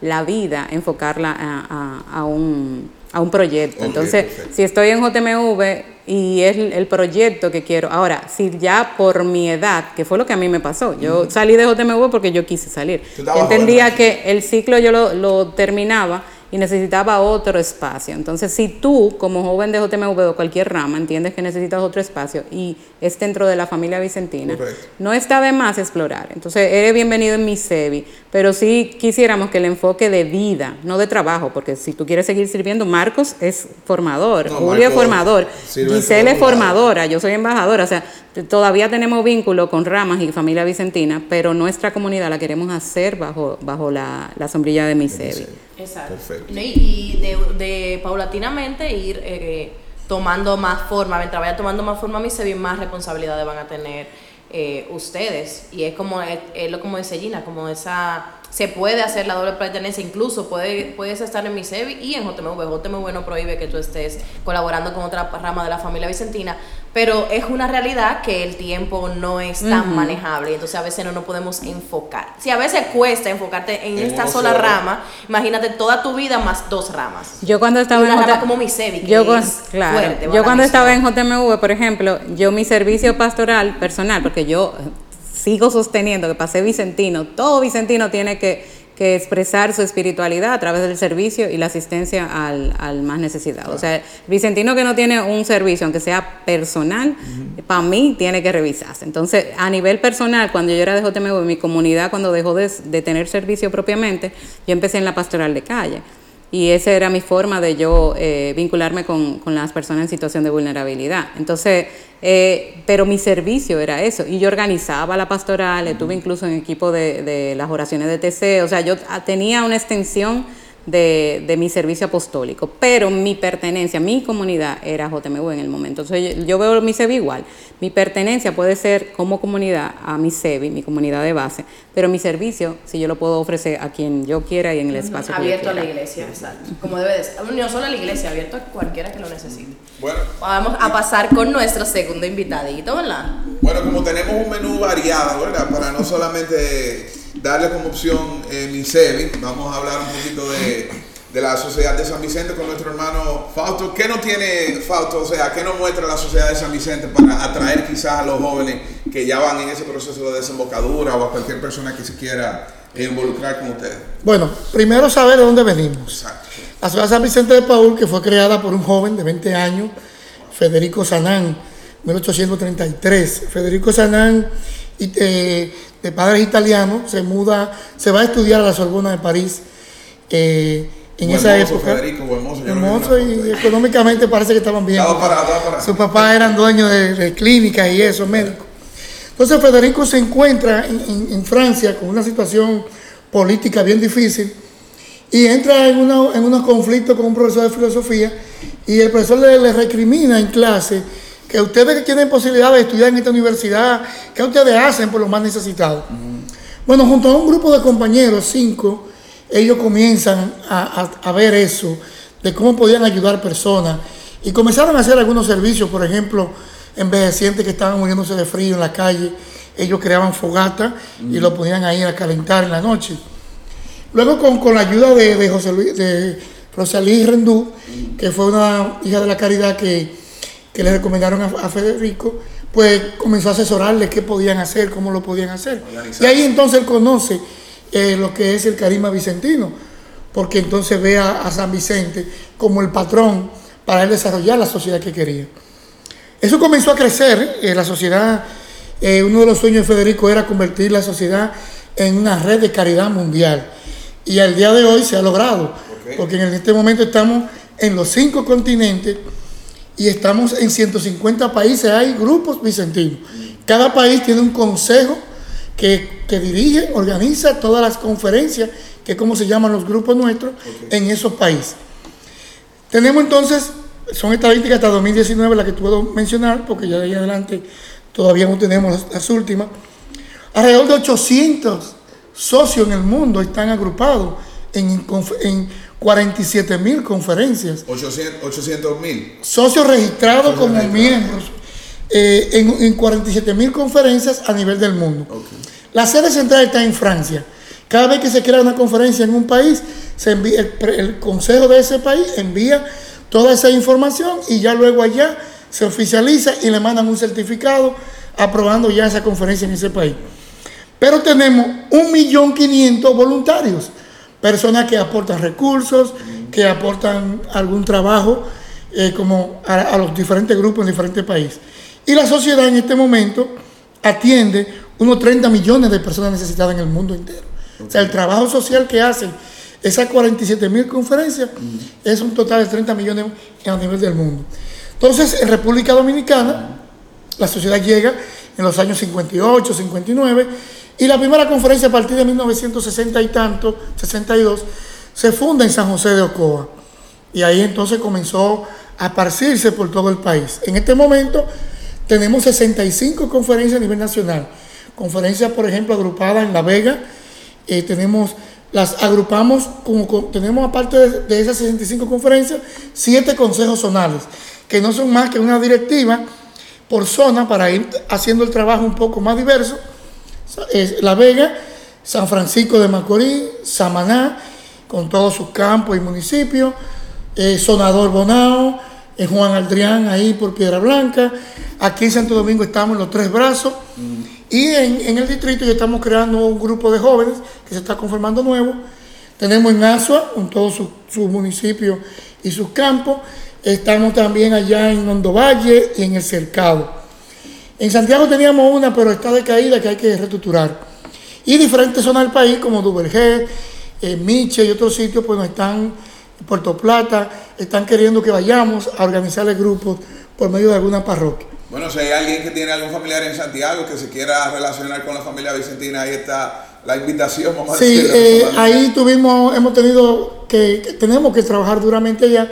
la vida, enfocarla a, a- a un, a un proyecto. Entonces, perfecto. si estoy en JMV y es el, proyecto que quiero, ahora, si ya por mi edad, que fue lo que a mí me pasó, yo salí de JMV porque yo quise salir. Entendía que el ciclo yo lo, lo terminaba y necesitaba otro espacio. Entonces, si tú, como joven de JMV o cualquier rama, entiendes que necesitas otro espacio y es dentro de la familia vicentina, Correcto. no está de más explorar. Entonces, eres bienvenido en mi SEBI, pero sí quisiéramos que el enfoque de vida, no de trabajo, porque si tú quieres seguir sirviendo, Marcos es formador, No, Julio es formador, Giselle es formadora, yo soy embajadora, o sea, todavía tenemos vínculo con ramas y familia vicentina, pero nuestra comunidad la queremos hacer bajo, bajo la, la sombrilla de mi SEBI. Exacto. Perfecto. Y, de, de paulatinamente ir eh, tomando más forma, mientras vaya tomando más forma, mi se más responsabilidades van a tener eh, ustedes. Y es como, es, es lo como dice Gina, como esa, se puede hacer la doble pertenencia, incluso puede, puedes estar en mi SEBI y en JMV. JMV no prohíbe que tú estés colaborando con otra rama de la familia vicentina, pero es una realidad que el tiempo no es tan manejable y entonces a veces no nos podemos enfocar. Si a veces cuesta enfocarte en En esta sola rama, imagínate toda tu vida más dos ramas. Yo cuando estaba una en rama J- como mi yo, claro, fuerte, yo cuando estaba en JMV, por ejemplo, yo mi servicio pastoral personal, porque yo sigo sosteniendo que pasé Vicentino, todo Vicentino tiene que, que expresar su espiritualidad a través del servicio y la asistencia al, al más necesitado. O sea, Vicentino que no tiene un servicio, aunque sea personal, para mí tiene que revisarse. Entonces, a nivel personal, cuando yo era de JMV, mi comunidad, cuando dejó de, de tener servicio propiamente, yo empecé en la pastoral de calle. Y esa era mi forma de yo eh, vincularme con, con las personas en situación de vulnerabilidad. Entonces, eh, pero mi servicio era eso. Y yo organizaba la pastoral, estuve incluso en equipo de, de las oraciones de TC. O sea, yo ah, tenía una extensión de, de mi servicio apostólico. Pero mi pertenencia, mi comunidad era JMV en el momento. Entonces, yo, yo veo mi SEBI igual. Mi pertenencia puede ser como comunidad a mi SEBI, mi comunidad de base. Pero mi servicio, si yo lo puedo ofrecer a quien yo quiera y en el espacio que yo Abierto a la iglesia, exacto. Como debe de ser. No solo a la iglesia, abierto a cualquiera que lo necesite. Bueno, Vamos a pasar con nuestro segundo invitadito, ¿verdad? Bueno, como tenemos un menú variado, ¿verdad? Para no solamente darle como opción eh, mi SEBI, vamos a hablar un poquito de, de la Sociedad de San Vicente con nuestro hermano Fausto. ¿Qué no tiene Fausto? O sea, ¿qué nos muestra la Sociedad de San Vicente para atraer quizás a los jóvenes que ya van en ese proceso de desembocadura o a cualquier persona que se quiera involucrar con ustedes? Bueno, primero saber de dónde venimos. Exacto. La ciudad de San Vicente de Paul, que fue creada por un joven de 20 años, Federico Sanán, 1833. Federico Sanán, y, eh, de padres italianos, se muda, se va a estudiar a la Sorbona de París eh, en esa época. Federico, Hermoso una y económicamente parece que estaban bien. Estaba parado, estaba parado. Sus papás eran dueños de, de clínicas y eso, médicos. Entonces Federico se encuentra en, en- en Francia con una situación política bien difícil y entra en, una- en unos conflictos con un profesor de filosofía y el profesor le, le recrimina en clase que ustedes que tienen posibilidad de estudiar en esta universidad, ¿qué ustedes hacen por los más necesitados? Bueno, junto a un grupo de compañeros, cinco, ellos comienzan a, a- a ver eso, de cómo podían ayudar personas. Y comenzaron a hacer algunos servicios, por ejemplo, envejecientes que estaban muriéndose de frío en la calle, ellos creaban fogata y lo ponían ahí a calentar en la noche. Luego con, con la ayuda de, de José Luis, de Rosalí Rendú, que fue una hija de la caridad que, que le recomendaron a, a Federico, pues comenzó a asesorarle qué podían hacer, cómo lo podían hacer. Y ahí entonces él conoce eh, lo que es el carisma vicentino, porque entonces ve a, a San Vicente como el patrón para él desarrollar la sociedad que quería. Eso comenzó a crecer, eh, la sociedad, eh, uno de los sueños de Federico era convertir la sociedad en una red de caridad mundial. Y al día de hoy se ha logrado, porque en este momento estamos en los cinco continentes y estamos en 150 países, hay grupos vicentinos. Cada país tiene un consejo que, que dirige, organiza todas las conferencias, que es como se llaman los grupos nuestros, en esos países. Tenemos entonces, son estadísticas hasta 2019 las que puedo mencionar, porque ya de ahí adelante todavía no tenemos las, las últimas. Alrededor de 800 socios en el mundo están agrupados en, en 47 mil conferencias. 800 mil. Socios registrados como miembros eh, en, en 47 mil conferencias a nivel del mundo. La sede central está en Francia. Cada vez que se crea una conferencia en un país, se envía, el, pre- el consejo de ese país envía toda esa información y ya luego allá se oficializa y le mandan un certificado aprobando ya esa conferencia en ese país. Pero tenemos 1.500.000 voluntarios, personas que aportan recursos, que aportan algún trabajo eh, como a, a los diferentes grupos en diferentes países. Y la sociedad en este momento atiende unos 30 millones de personas necesitadas en el mundo entero. O sea, el trabajo social que hacen esas 47 mil conferencias es un total de 30 millones a nivel del mundo. Entonces, en República Dominicana, la sociedad llega en los años 58, 59, y la primera conferencia a partir de 1960 y tanto, 62, se funda en San José de Ocoa. Y ahí entonces comenzó a esparcirse por todo el país. En este momento tenemos 65 conferencias a nivel nacional. Conferencias, por ejemplo, agrupadas en La Vega. eh, tenemos, las agrupamos, como, tenemos aparte de, de esas 65 conferencias, siete consejos zonales, que no son más que una directiva por zona para ir haciendo el trabajo un poco más diverso. Es La Vega, San Francisco de Macorís, Samaná, con todos sus campos y municipios, eh, Sonador Bonao, eh, Juan Aldrián ahí por Piedra Blanca, aquí en Santo Domingo estamos en los Tres Brazos, y en, en el distrito ya estamos creando un grupo de jóvenes que se está conformando nuevo. Tenemos en Asua, con todos sus sus municipios y sus campos. Estamos también allá en Hondo Valle y en el Cercado. En Santiago teníamos una, pero está decaída que hay que reestructurar. Y diferentes zonas del país, como Duvergé, eh, Miche y otros sitios, pues nos están, Puerto Plata, están queriendo que vayamos a organizarles grupos por medio de alguna parroquia. Bueno, si hay alguien que tiene algún familiar en Santiago que se quiera relacionar con la familia Vicentina, ahí está la invitación, vamos a Sí, decirlo, eh, ahí tuvimos, hemos tenido que, que tenemos que trabajar duramente allá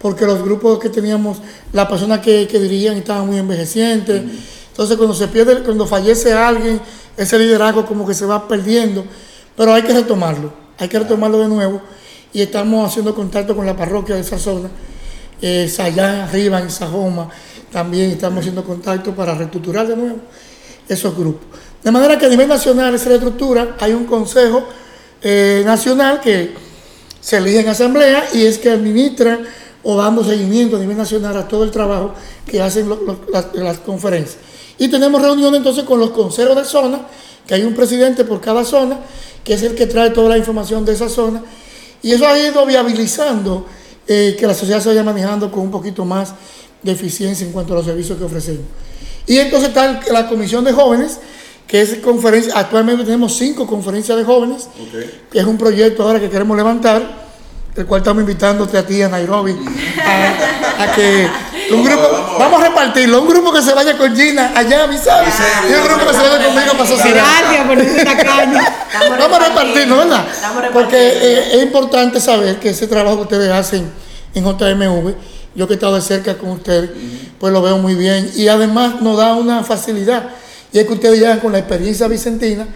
porque los grupos que teníamos, las personas que, que dirigían estaban muy envejecientes. Entonces cuando se pierde, cuando fallece alguien, ese liderazgo como que se va perdiendo, pero hay que retomarlo, hay que retomarlo de nuevo. Y estamos haciendo contacto con la parroquia de esa zona, eh, allá arriba en Sajoma, también estamos haciendo contacto para reestructurar de nuevo esos grupos. De manera que a nivel nacional esa reestructura, hay un consejo eh, nacional que se elige en asamblea y es que administra o dando seguimiento a nivel nacional a todo el trabajo que hacen lo- lo- las, las conferencias. Y tenemos reuniones entonces con los consejos de zona, que hay un presidente por cada zona, que es el que trae toda la información de esa zona. Y eso ha ido viabilizando eh, que la sociedad se vaya manejando con un poquito más de eficiencia en cuanto a los servicios que ofrecemos. Y entonces está la comisión de jóvenes, que es conferencia, actualmente tenemos cinco conferencias de jóvenes, que es un proyecto ahora que queremos levantar, el cual estamos invitándote a ti a Nairobi a, a que un grupo, Vamos a ver. vamos a repartirlo, un grupo que se vaya con Gina allá, mi sabes, Sí, y un grupo que se vaya conmigo para sociedad. Gracias por. Estamos Vamos a repartirlo, ¿verdad? Porque eh, es importante saber que ese trabajo que ustedes hacen en JMV, yo que he estado de cerca con ustedes, pues lo veo muy bien. Y además nos da una facilidad. Y es que ustedes llegan con la experiencia vicentina,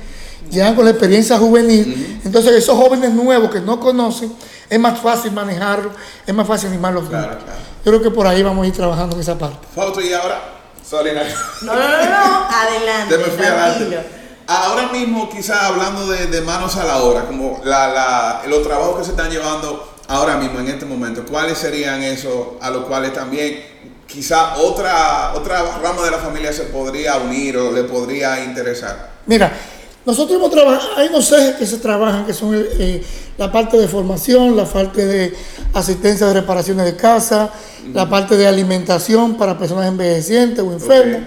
llegan con la experiencia juvenil. Entonces esos jóvenes nuevos que no conocen, es más fácil manejarlo, es más fácil animarlos. Claro, claro. Yo creo que por ahí vamos a ir trabajando en esa parte. Fausto, y ahora, Solina. No, no, no, no, adelante. Te me fui adelante. Ahora mismo, quizás hablando de, de manos a la obra, como la, la- los trabajos que se están llevando ahora mismo, en este momento, ¿cuáles serían esos a los cuales también quizá otra, otra rama de la familia se podría unir o le podría interesar? Mira, nosotros hemos trabajado, hay unos ejes que se trabajan, que son eh, la parte de formación, la parte de asistencia de reparaciones de casa, la parte de alimentación para personas envejecientes o enfermos,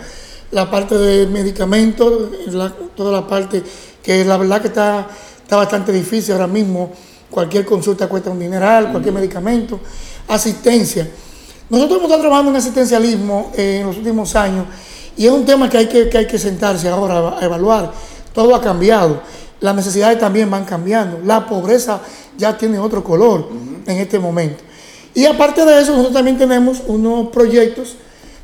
la parte de medicamentos, la- toda la parte que la verdad que está, está bastante difícil ahora mismo. Cualquier consulta cuesta un dineral, cualquier medicamento, asistencia. Nosotros hemos estado trabajando en asistencialismo eh, en los últimos años y es un tema que hay que, que hay que sentarse ahora a evaluar todo ha cambiado. Las necesidades también van cambiando. La pobreza ya tiene otro color en este momento. Y aparte de eso, nosotros también tenemos unos proyectos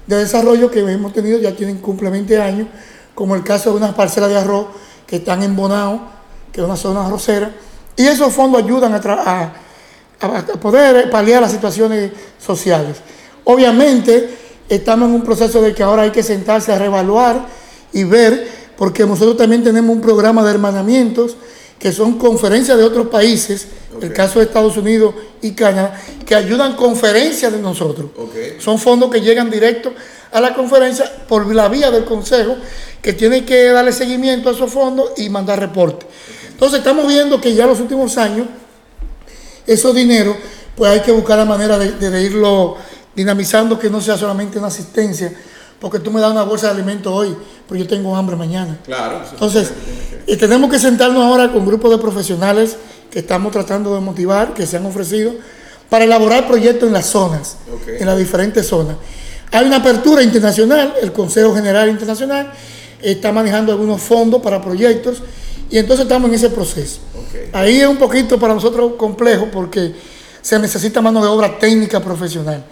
de desarrollo que hemos tenido, ya tienen cumple 20 años, como el caso de unas parcelas de arroz que están en Bonao, que es una zona arrocera, y esos fondos ayudan a, tra- a- a- a poder paliar las situaciones sociales. Obviamente, estamos en un proceso de que ahora hay que sentarse a reevaluar y ver, porque nosotros también tenemos un programa de hermanamientos, que son conferencias de otros países, el caso de Estados Unidos y Canadá, que ayudan conferencias de nosotros. Son fondos que llegan directo a la conferencia por la vía del Consejo, que tiene que darle seguimiento a esos fondos y mandar reporte. Entonces estamos viendo que ya en los últimos años, esos dineros, pues hay que buscar la manera de- de irlo dinamizando, que no sea solamente una asistencia, porque tú me das una bolsa de alimento hoy, pero yo tengo hambre mañana. Claro. Entonces, y tenemos que sentarnos ahora con grupos de profesionales que estamos tratando de motivar, que se han ofrecido, para elaborar proyectos en las zonas, en las diferentes zonas. Hay una apertura internacional, el Consejo General Internacional está manejando algunos fondos para proyectos y entonces estamos en ese proceso. Ahí es un poquito para nosotros complejo porque se necesita mano de obra técnica profesional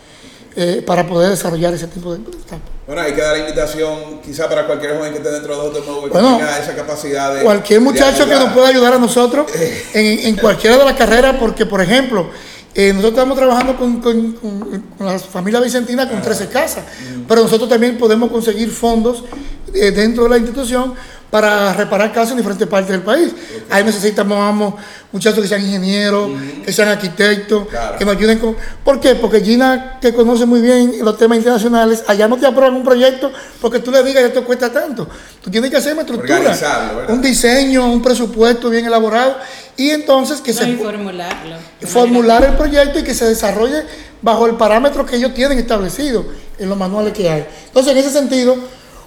eh, para poder desarrollar ese tipo de. Bueno, hay que dar la invitación quizá para cualquier joven que esté dentro de Automóvil que Bueno, tenga esa capacidad de. Cualquier de muchacho que nos pueda ayudar a nosotros en, en cualquiera de las carreras, porque, por ejemplo, eh, nosotros estamos trabajando con, con- con- con la familia Vicentina con 13 casas, pero nosotros también podemos conseguir fondos eh, dentro de la institución para reparar casas en diferentes partes del país. Ahí necesitamos vamos, muchachos que sean ingenieros, que sean arquitectos, Claro. que nos ayuden con... ¿Por qué? Porque Gina, que conoce muy bien los temas internacionales, allá no te aprueban un proyecto porque tú le digas esto cuesta tanto. Tú tienes que hacer una estructura, un diseño, un presupuesto bien elaborado y entonces que No, se y formularlo. formular el proyecto y que se desarrolle bajo el parámetro que ellos tienen establecido en los manuales que hay. Entonces, en ese sentido,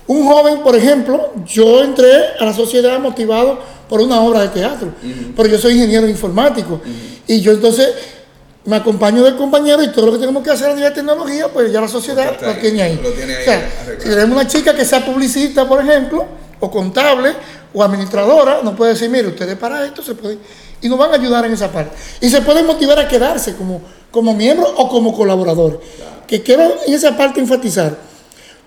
un joven, por ejemplo, yo entré a la sociedad motivado por una obra de teatro, pero yo soy ingeniero informático y yo entonces me acompaño del compañero y todo lo que tenemos que hacer a nivel de tecnología, pues ya la sociedad lo tiene ahí. lo tiene ahí O sea, arreglado. si tenemos una chica que sea publicista, por ejemplo, o contable, o administradora, nos puede decir, mire, ustedes para esto se pueden, y nos van a ayudar en esa parte. Y se pueden motivar a quedarse como, como miembro o como colaborador. Que quiero en esa parte enfatizar.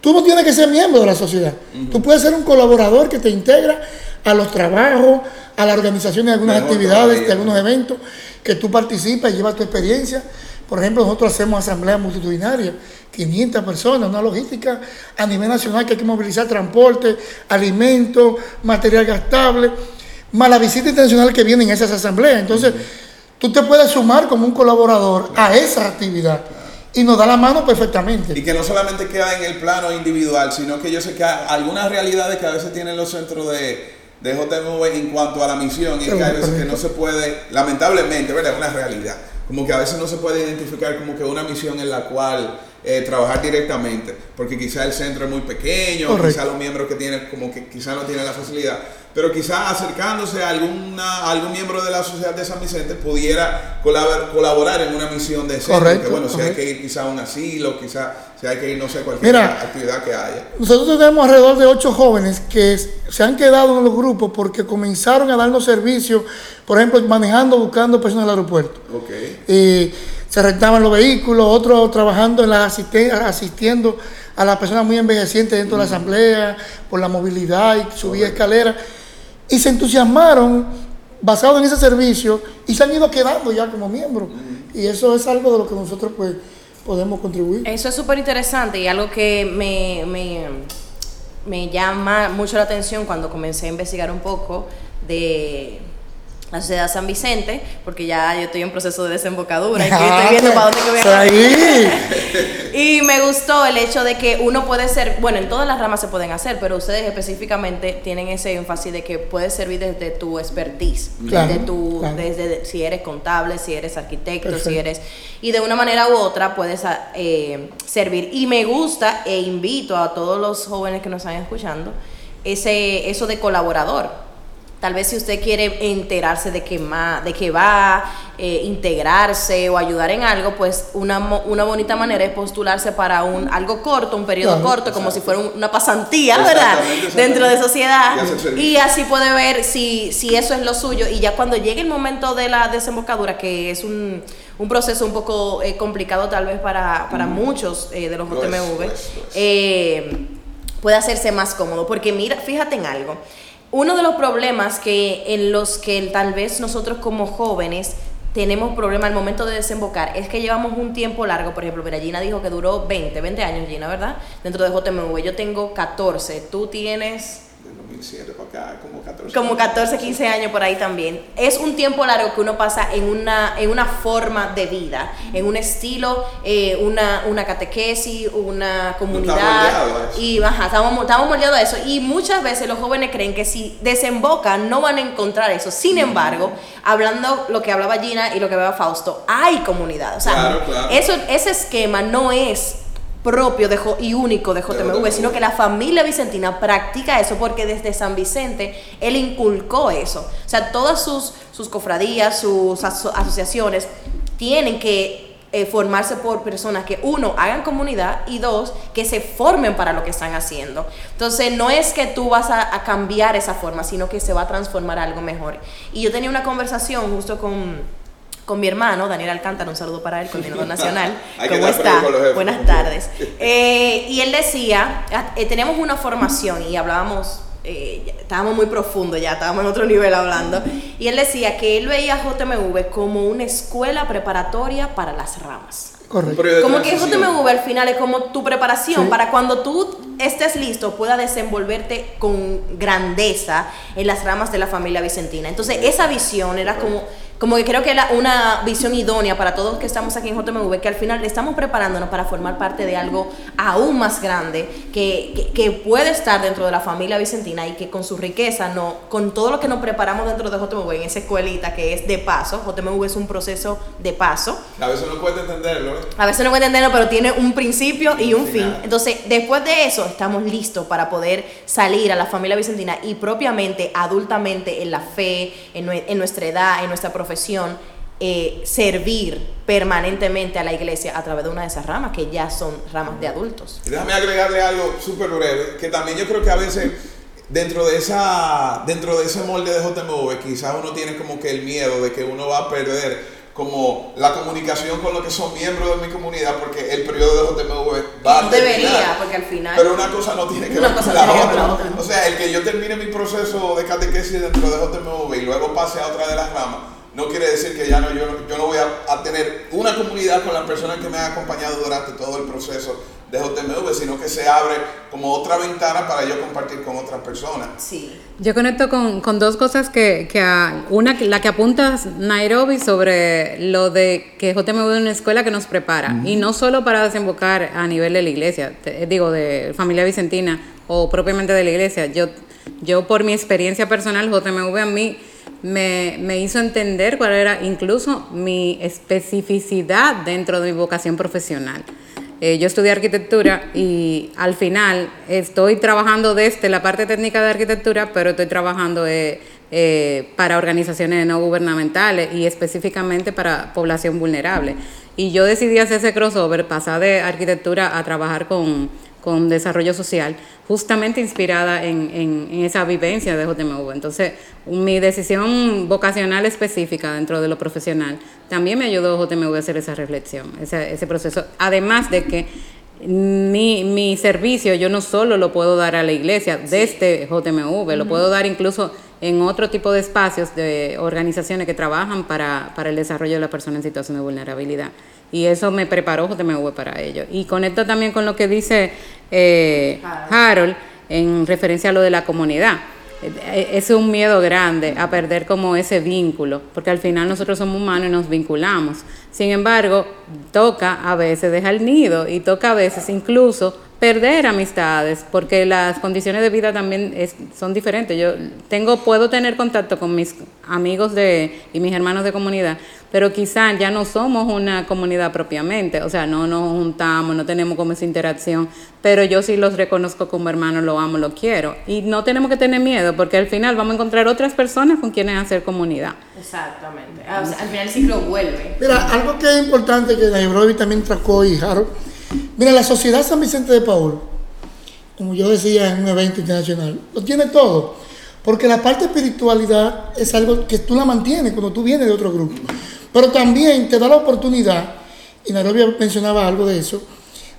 Tú no tienes que ser miembro de la sociedad. Tú puedes ser un colaborador que te integra a los trabajos, a la organización de algunas Mejor actividades, todavía, de algunos eventos, que tú participas y llevas tu experiencia. Por ejemplo, nosotros hacemos asambleas multitudinarias, 500 personas, una logística a nivel nacional que hay que movilizar transporte, alimentos, material gastable, más la visita internacional que vienen a esas asambleas. Entonces, tú te puedes sumar como un colaborador a esa actividad y nos da la mano perfectamente. Y que no solamente queda en el plano individual, sino que yo sé que hay algunas realidades que a veces tienen los centros de, de JMV en cuanto a la misión, y es que hay veces que no se puede, lamentablemente, ¿verdad? Es una realidad. Como que a veces no se puede identificar como que una misión en la cual eh, trabajar directamente, porque quizá el centro es muy pequeño, Correcto. quizá los miembros que tienen como que quizá no tienen la facilidad, pero quizá acercándose a, alguna, a algún miembro de la sociedad de San Vicente pudiera colabor- colaborar en una misión de centro, Correcto, que bueno, si hay correcto. que ir quizá a un asilo, quizá si hay que ir, no sé, cualquier Mira. actividad que haya. Nosotros tenemos alrededor de ocho jóvenes que se han quedado en los grupos porque comenzaron a darnos servicios, por ejemplo, manejando, buscando personas en el aeropuerto. Ok. Y se rentaban los vehículos, otros trabajando en la asistiendo a las personas muy envejecientes dentro de la asamblea, por la movilidad y subir escaleras. Y se entusiasmaron basado en ese servicio y se han ido quedando ya como miembros. Y eso es algo de lo que nosotros pues podemos contribuir. Eso es súper interesante y algo que me, me, me llama mucho la atención cuando comencé a investigar un poco de la sociedad San Vicente, porque ya yo estoy en proceso de desembocadura y estoy viendo para dónde que voy a Ah, Ahí. Y me gustó el hecho de que uno puede ser, bueno, en todas las ramas se pueden hacer, pero ustedes específicamente tienen ese énfasis de que puedes servir desde tu expertise, Claro, desde tu, claro. desde si eres contable, si eres arquitecto, Perfecto. si eres, y de una manera u otra puedes ah, eh, servir. Y me gusta e invito a todos los jóvenes que nos están escuchando ese, eso de colaborador. Tal vez si usted quiere enterarse de qué, más, de qué va, eh, integrarse o ayudar en algo, pues una, una bonita manera es postularse para un algo corto, un periodo Claro. corto, como si fuera un- una pasantía, ¿verdad? Dentro de sociedad. Y así puede ver si, si eso es lo suyo. Y ya cuando llegue el momento de la desembocadura, que es un, un proceso un poco eh, complicado tal vez para, para muchos eh, de los JMV, eh, puede hacerse más cómodo. Porque mira, fíjate en algo. Uno de los problemas que en los que tal vez nosotros como jóvenes tenemos problema al momento de desembocar es que llevamos un tiempo largo, por ejemplo, mira, Gina dijo que duró 20, 20 años, Gina, ¿verdad? Dentro de JMV, yo tengo 14, tú tienes 2007 para acá, como 14. como 14, 15 años por ahí también. Es un tiempo largo que uno pasa en una, en una forma de vida, en un estilo, eh, una, una catequesis, una comunidad. eso. Y ajá, estamos, mo- estamos moldeados a eso. Y muchas veces los jóvenes creen que si desembocan no van a encontrar eso. Sin embargo, hablando lo que hablaba Gina y lo que hablaba Fausto, hay comunidad. O sea, Claro, claro. Eso, ese esquema no es propio de y único de JMV, JMV. sino que la familia vicentina practica eso porque desde San Vicente él inculcó eso. O sea, todas sus, sus cofradías, sus aso- asociaciones tienen que eh, formarse por personas que, uno, hagan comunidad y dos, que se formen para lo que están haciendo. Entonces, no es que tú vas a, a cambiar esa forma, sino que se va a transformar a algo mejor. Y yo tenía una conversación justo con, con mi hermano, Daniel Alcántara, un saludo para él, coordinador nacional. ¿Cómo está? Buenas tardes. Eh, y él decía, ah, eh, tenemos una formación y hablábamos, eh, estábamos muy profundo ya, estábamos en otro nivel hablando, y él decía que él veía a JMV como una escuela preparatoria para las ramas. Correcto. Como que. JMV al final es como tu preparación Sí. para cuando tú estés listo pueda desenvolverte con grandeza en las ramas de la familia vicentina. Entonces esa visión era como, como que creo que era una visión idónea para todos que estamos aquí en JMV, que al final estamos preparándonos para formar parte de algo aún más grande que, que, que puede estar dentro de la familia vicentina y que con su riqueza, no, con todo lo que nos preparamos dentro de JMV en esa escuelita que es de paso, JMV es un proceso de paso. A veces no puede entenderlo. ¿eh? A veces no puede entenderlo, pero tiene un principio y un fin. Final. Entonces, después de eso, estamos listos para poder salir a la familia vicentina y propiamente, adultamente, en la fe, en, en nuestra edad, en nuestra profesión, eh, servir permanentemente a la iglesia a través de una de esas ramas que ya son ramas de adultos. Y déjame agregarle algo súper breve, que también yo creo que a veces dentro de esa dentro de ese molde de JMV quizás uno tiene como que el miedo de que uno va a perder como la comunicación con los que son miembros de mi comunidad porque el periodo de JMV va a No terminar. debería, porque al final- Pero una cosa no tiene que ver con la otra. la otra. O sea, el que yo termine mi proceso de catequesis dentro de JMV y luego pase a otra de las ramas, no quiere decir que ya no, yo, no- yo no voy a, a tener una comunidad con las personas que me han acompañado durante todo el proceso de JMV, sino que se abre como otra ventana para yo compartir con otras personas. Sí. Yo conecto con, con dos cosas que, que a- una, que- la que apuntas Nairobi sobre lo de que JMV es una escuela que nos prepara, y no solo para desembocar a nivel de la iglesia, te- digo, de familia vicentina o propiamente de la iglesia. Yo, yo por mi experiencia personal, JMV a mí me, me hizo entender cuál era incluso mi especificidad dentro de mi vocación profesional. Eh, yo estudié arquitectura y al final estoy trabajando desde la parte técnica de arquitectura, pero estoy trabajando eh, eh, para organizaciones no gubernamentales y específicamente para población vulnerable. Y yo decidí hacer ese crossover, pasar de arquitectura a trabajar con, con desarrollo social, justamente inspirada en, en- en esa vivencia de JMV. Entonces, mi decisión vocacional específica dentro de lo profesional también me ayudó JMV a hacer esa reflexión, ese, ese proceso. Además de que mi, mi servicio yo no solo lo puedo dar a la iglesia desde JMV, lo puedo dar incluso en otro tipo de espacios de organizaciones que trabajan para, para el desarrollo de la persona en situación de vulnerabilidad. Y eso me preparó JMV para ello. Y conecto también con lo que dice eh, Harold en referencia a lo de la comunidad. Eh, Es un miedo grande a perder como ese vínculo, porque al final nosotros somos humanos y nos vinculamos. Sin embargo, toca a veces dejar el nido y toca a veces incluso perder amistades, porque las condiciones de vida también es, son diferentes. Yo tengo, puedo tener contacto con mis amigos de, y mis hermanos de comunidad, pero quizás ya no somos una comunidad propiamente, o sea, no nos juntamos, no tenemos como esa interacción, pero yo sí los reconozco como hermanos, lo amo, lo quiero. Y no tenemos que tener miedo, porque al final vamos a encontrar otras personas con quienes hacer comunidad. Exactamente. Al final el ciclo vuelve. Mira, algo que es importante que Nairobi también tracó y Harold Mira, la Sociedad San Vicente de Paul, como yo decía en un evento internacional, lo tiene todo. Porque la parte espiritualidad es algo que tú la mantienes cuando tú vienes de otro grupo. Pero también te da la oportunidad, y Nairobi mencionaba algo de eso,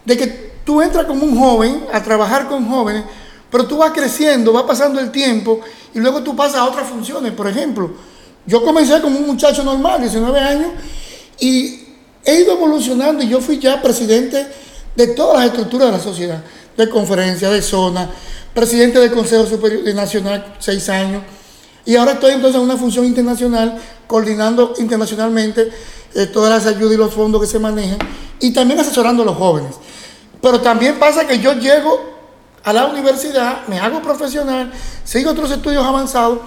de que tú entras como un joven a trabajar con jóvenes, pero tú vas creciendo, va pasando el tiempo y luego tú pasas a otras funciones. Por ejemplo, yo comencé como un muchacho normal, 19 años, y he ido evolucionando y yo fui ya presidente de todas las estructuras de la sociedad, de conferencia, de zona, presidente del Consejo Superior Nacional, seis años, y ahora estoy entonces en una función internacional, coordinando internacionalmente eh, todas las ayudas y los fondos que se manejan, y también asesorando a los jóvenes. Pero también pasa que yo llego a la universidad, me hago profesional, sigo otros estudios avanzados,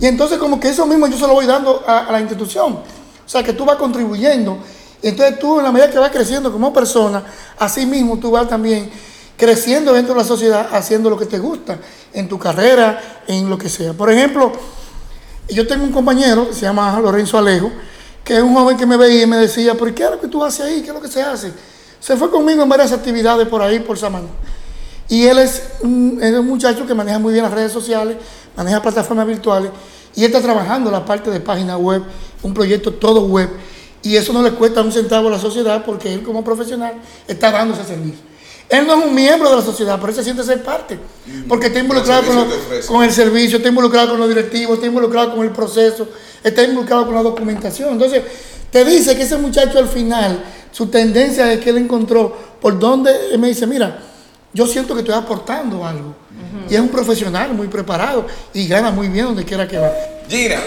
y entonces como que eso mismo yo se lo voy dando a, a la institución. O sea, que tú vas contribuyendo entonces tú, en la medida que vas creciendo como persona, así mismo tú vas también creciendo dentro de la sociedad, haciendo lo que te gusta, en tu carrera, en lo que sea. Por ejemplo, yo tengo un compañero, se llama Lorenzo Alejo, que es un joven que me veía y me decía, ¿por qué es lo que tú haces ahí? ¿Qué es lo que se hace? Se fue conmigo en varias actividades por ahí, por Samán. Y él es un, es un muchacho que maneja muy bien las redes sociales, maneja plataformas virtuales, y está trabajando la parte de página web, un proyecto todo web y eso no le cuesta un centavo a la sociedad porque él como profesional está dando ese servicio. Él no es un miembro de la sociedad, pero él se siente ser parte, porque está involucrado con, el servicio, está involucrado con los directivos, está involucrado con el proceso, está involucrado con la documentación. Entonces, te dice que ese muchacho al final, su tendencia es que él encontró por donde, él me dice, mira, yo siento que estoy aportando algo. Y es un profesional muy preparado y gana muy bien donde quiera que va. Gina,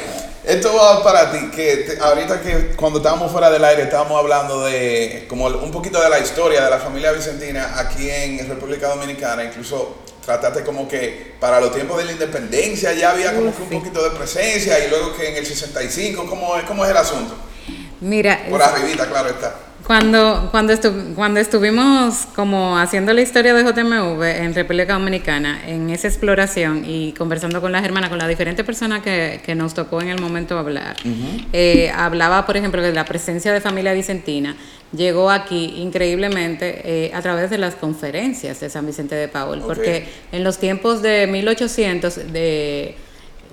esto va para ti, que ahorita que cuando estábamos fuera del aire estábamos hablando de como un poquito de la historia de la familia Vicentina aquí en República Dominicana, incluso trataste como que para los tiempos de la independencia ya había como que un poquito de presencia y luego que en el 65, ¿cómo, cómo es el asunto? Mira, por arribita, claro está. Cuando, cuando, cuando estuvimos como haciendo la historia de JMV en República Dominicana, en esa exploración y conversando con las hermanas, con las diferentes personas que, que nos tocó en el momento hablar, eh, hablaba, por ejemplo, de la presencia de familia vicentina, llegó aquí increíblemente eh, a través de las conferencias de San Vicente de Paul, porque en los tiempos de 1800, de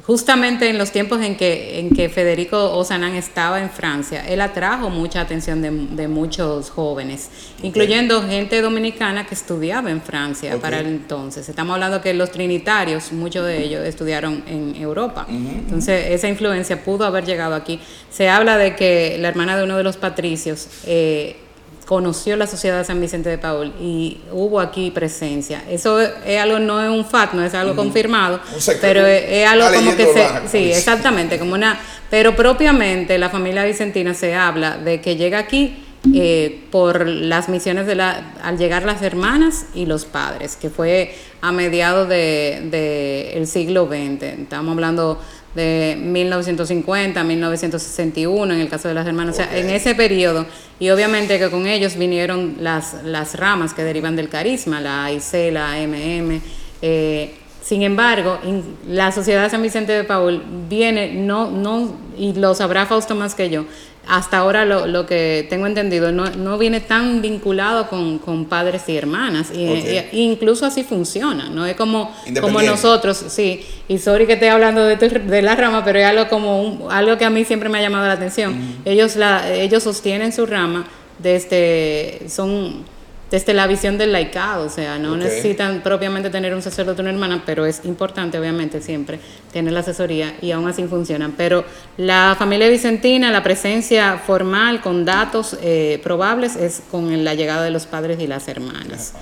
justamente en los tiempos en que, en que Federico Ozanán estaba en Francia, él atrajo mucha atención de, muchos jóvenes, incluyendo gente dominicana que estudiaba en Francia para el entonces. Estamos hablando que los trinitarios, muchos de ellos estudiaron en Europa. Entonces, esa influencia pudo haber llegado aquí. Se habla de que la hermana de uno de los patricios, eh, conoció la sociedad de San Vicente de Paul y hubo aquí presencia. Eso es algo, no es un fact, no es algo confirmado, pero es, algo como que se... Sí, exactamente, como una... Pero propiamente la familia vicentina se habla de que llega aquí eh, por las misiones de la... al llegar las hermanas y los padres, que fue a mediados del de, el siglo XX. Estamos hablando de 1950 1961 en el caso de las hermanas, o sea, en ese periodo. Y obviamente que con ellos vinieron las, las ramas que derivan del carisma, la AIC, la AMM. Eh, sin embargo, la Sociedad de San Vicente de Paul viene, no, no, y lo sabrá Fausto más que yo, hasta ahora lo, lo que tengo entendido no, no viene tan vinculado con, con padres y hermanas. Y, incluso así funciona, no es como, como nosotros, sí. Y sorry que esté hablando de, de la rama, pero es algo, como algo que a mí siempre me ha llamado la atención. ellos, la, ellos sostienen su rama desde, son desde la visión del laicado, o sea, no necesitan propiamente tener un sacerdote o una hermana, pero es importante, obviamente, siempre tener la asesoría y aún así funcionan. Pero la familia vicentina, la presencia formal con datos eh, probables es con la llegada de los padres y las hermanas,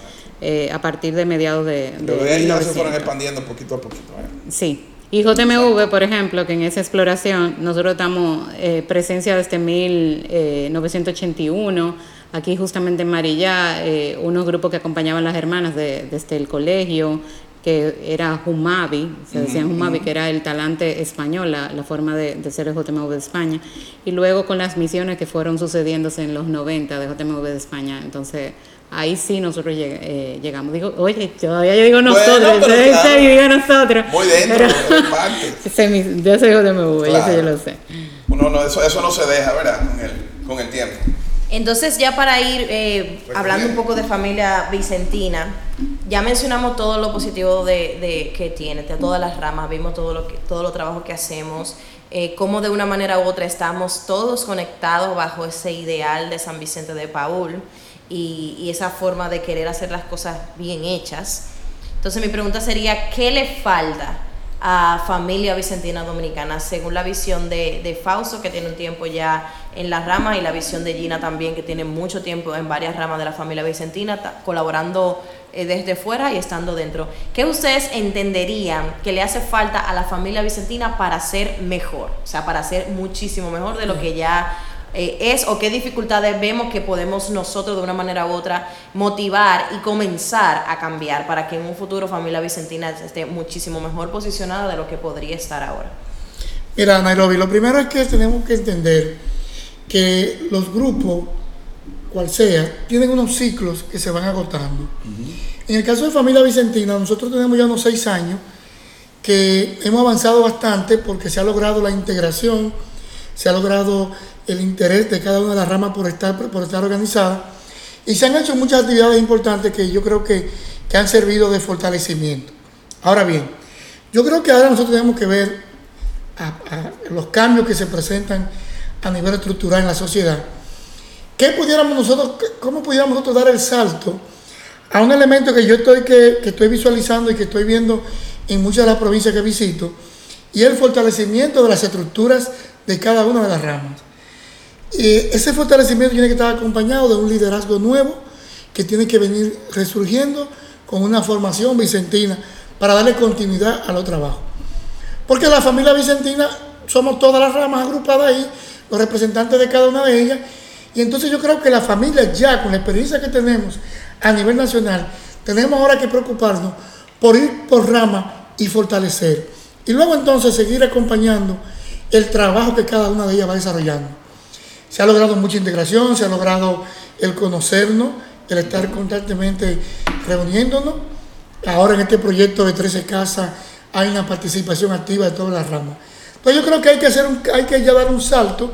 eh, a partir de mediados de... de ahí ya se fueron expandiendo poquito a poquito. ¿eh? Sí. Y JMV, por ejemplo, que en esa exploración nosotros estamos presencia desde 1981 aquí justamente en Marilla, eh, unos grupos que acompañaban las hermanas de, desde el colegio, que era Humavi, se decía Humavi, que era el talante español, la, la forma de, de, ser el JMV de España, y luego con las misiones que fueron sucediéndose en los 90 de JMV de España, entonces ahí sí nosotros lleg eh, llegamos. Digo, oye, todavía yo digo nosotros, bueno, pero claro, digo nosotros. Muy dentro, pero, parte. yo soy JMV, claro. eso yo lo sé. Uno no, eso, eso no se deja, ¿verdad? Con el, con el tiempo. Entonces ya para ir eh, hablando un poco de familia vicentina, ya mencionamos todo lo positivo de, de que tiene, de todas las ramas, vimos todo lo que, todo los trabajos que hacemos, eh, cómo de una manera u otra estamos todos conectados bajo ese ideal de San Vicente de Paul y, y esa forma de querer hacer las cosas bien hechas. Entonces mi pregunta sería, ¿qué le falta a familia vicentina dominicana según la visión de, de Fausto que tiene un tiempo ya en las ramas y la visión de Gina también que tiene mucho tiempo en varias ramas de la familia vicentina colaborando eh, desde fuera y estando dentro ¿qué ustedes entenderían que le hace falta a la familia vicentina para ser mejor? o sea para ser muchísimo mejor de lo que ya eh, es o qué dificultades vemos que podemos nosotros de una manera u otra motivar y comenzar a cambiar para que en un futuro familia vicentina esté muchísimo mejor posicionada de lo que podría estar ahora. Mira, Nairobi, lo primero es que tenemos que entender que los grupos, cual sea, tienen unos ciclos que se van agotando. Uh -huh. En el caso de familia vicentina, nosotros tenemos ya unos seis años que hemos avanzado bastante porque se ha logrado la integración, se ha logrado el interés de cada una de las ramas por estar, por estar organizada. Y se han hecho muchas actividades importantes que yo creo que, que, han servido de fortalecimiento. Ahora bien, yo creo que ahora nosotros tenemos que ver a, a los cambios que se presentan a nivel estructural en la sociedad. ¿Qué pudiéramos nosotros, ¿Cómo pudiéramos nosotros dar el salto a un elemento que yo estoy, que, estoy visualizando y que estoy viendo en muchas de las provincias que visito? Y el fortalecimiento de las estructuras de cada una de las ramas. Eh, ese fortalecimiento tiene que estar acompañado de un liderazgo nuevo que tiene que venir resurgiendo con una formación vicentina para darle continuidad a los trabajos. Porque la familia vicentina somos todas las ramas agrupadas ahí, los representantes de cada una de ellas, y entonces yo creo que la familia ya con la experiencia que tenemos a nivel nacional, tenemos ahora que preocuparnos por ir por rama y fortalecer. Y luego entonces seguir acompañando el trabajo que cada una de ellas va desarrollando. Se ha logrado mucha integración, se ha logrado el conocernos, el estar constantemente reuniéndonos. Ahora en este proyecto de 13 casas hay una participación activa de todas las ramas. Entonces yo creo que hay que, hacer un, hay que dar un salto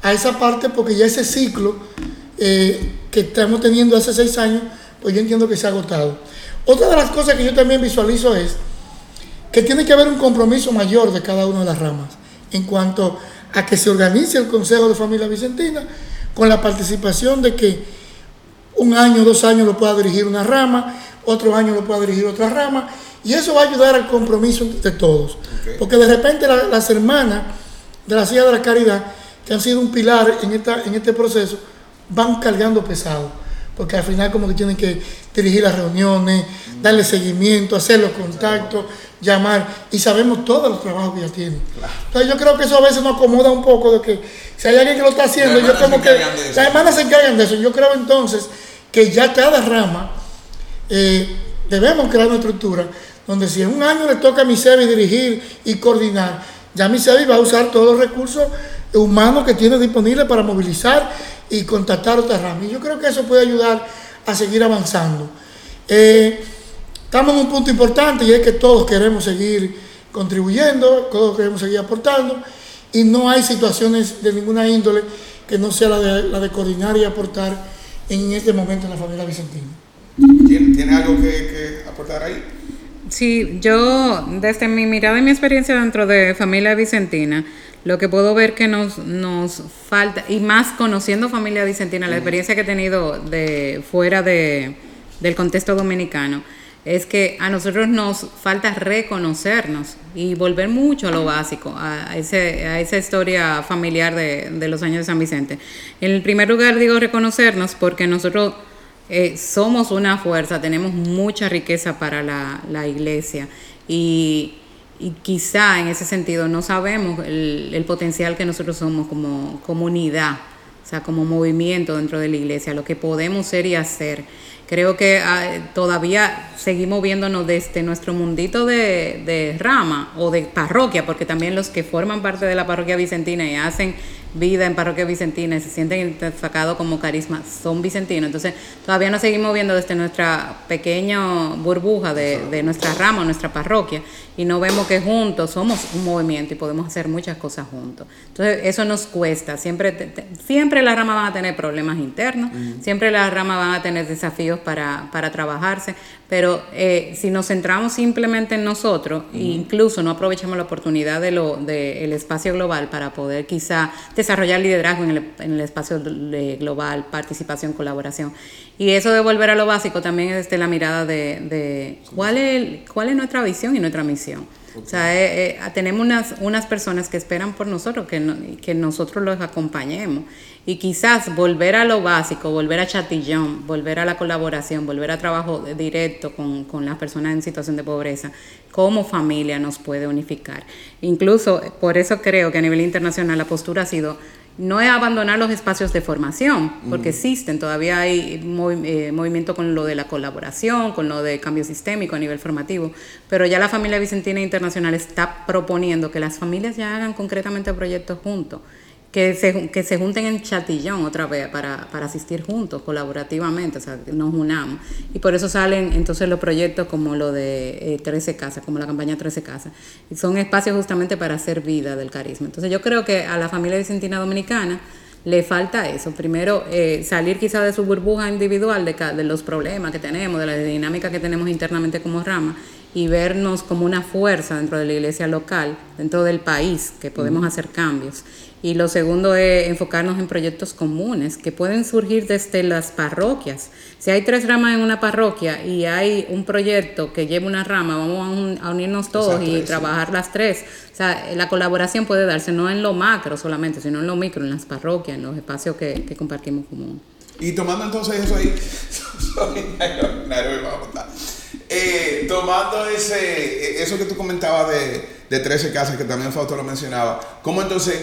a esa parte porque ya ese ciclo eh, que estamos teniendo hace seis años, pues yo entiendo que se ha agotado. Otra de las cosas que yo también visualizo es que tiene que haber un compromiso mayor de cada una de las ramas en cuanto a que se organice el Consejo de Familia Vicentina con la participación de que un año, dos años lo pueda dirigir una rama, otro año lo pueda dirigir otra rama, y eso va a ayudar al compromiso de todos. Okay. Porque de repente la, las hermanas de la Silla de la Caridad, que han sido un pilar en, esta, en este proceso, van cargando pesado. Porque al final como que tienen que dirigir las reuniones, darle seguimiento, hacer los contactos, llamar, y sabemos todos los trabajos que ya tienen. Claro. Entonces yo creo que eso a veces nos acomoda un poco de que si hay alguien que lo está haciendo, yo como que las hermanas se encargan de eso. Yo creo entonces que ya cada rama eh, debemos crear una estructura donde si en un año le toca a mi SEBI dirigir y coordinar, ya mi SEBI va a usar todos los recursos humanos que tiene disponibles para movilizar y contactar otras ramas. Y yo creo que eso puede ayudar a seguir avanzando. Eh, estamos en un punto importante y es que todos queremos seguir contribuyendo, todos queremos seguir aportando y no hay situaciones de ninguna índole que no sea la de, la de coordinar y aportar en este momento en la familia Vicentina. ¿Tiene, ¿Tiene algo que, que aportar ahí? Sí, yo desde mi mirada y mi experiencia dentro de familia vicentina, lo que puedo ver que nos, nos falta, y más conociendo familia vicentina, la experiencia que he tenido de fuera de, del contexto dominicano, es que a nosotros nos falta reconocernos y volver mucho a lo básico, a, ese, a esa historia familiar de, de los años de San Vicente. En el primer lugar digo reconocernos porque nosotros eh, somos una fuerza, tenemos mucha riqueza para la, la iglesia y, y, quizá en ese sentido no sabemos el, el, potencial que nosotros somos como comunidad o sea, como movimiento dentro de la iglesia, lo que podemos ser y hacer. Creo que ah, todavía seguimos viéndonos desde nuestro mundito de, de rama o de parroquia, porque también los que forman parte de la parroquia vicentina y hacen vida en parroquia vicentina y se sienten identificados como carisma son vicentinos. Entonces, todavía nos seguimos viendo desde nuestra pequeña burbuja de, de nuestra rama, nuestra parroquia, y no vemos que juntos somos un movimiento y podemos hacer muchas cosas juntos. Entonces, eso nos cuesta. Siempre, te- te- siempre las ramas van a tener problemas internos, siempre las ramas van a tener desafíos para, para trabajarse, pero eh, si nos centramos simplemente en nosotros, e incluso no aprovechamos la oportunidad del de del espacio global para poder quizá desarrollar liderazgo en el, en el espacio de- global, participación, colaboración. Y eso de volver a lo básico también es desde la mirada de, de cuál, es, cuál es nuestra visión y nuestra misión. O sea, eh, eh, tenemos unas, unas personas que esperan por nosotros, que, no- que nosotros los acompañemos. Y quizás volver a lo básico, volver a chatillón, volver a la colaboración, volver a trabajo directo con, con las personas en situación de pobreza, como familia nos puede unificar. Incluso por eso creo que a nivel internacional la postura ha sido no es abandonar los espacios de formación, porque existen, todavía hay eh, movimiento con lo de la colaboración, con lo de cambio sistémico a nivel formativo, pero ya la familia Vicentina Internacional está proponiendo que las familias ya hagan concretamente proyectos juntos, que se, que se junten en chatillón otra vez para, para asistir juntos, colaborativamente, o sea, que nos unamos. Y por eso salen entonces los proyectos como lo de eh, 13 Casas, como la campaña 13 Casas. Y son espacios justamente para hacer vida del carisma. Entonces yo creo que a la familia vicentina dominicana le falta eso. Primero, eh, salir quizá de su burbuja individual, de, de los problemas que tenemos, de la dinámica que tenemos internamente como rama, y vernos como una fuerza dentro de la iglesia local, dentro del país, que podemos hacer cambios. Y lo segundo es enfocarnos en proyectos comunes que pueden surgir desde las parroquias. Si hay tres ramas en una parroquia y hay un proyecto que lleva una rama, vamos a, un- a unirnos todos Exacto, y trabajar las tres. O sea, la colaboración puede darse no en lo macro solamente, sino en lo micro, en las parroquias, en los espacios que, que compartimos común. Y tomando entonces eso ahí. Eh, tomando ese, eso que tú comentabas de, de 13 casas, que también Fausto lo mencionaba, ¿cómo entonces,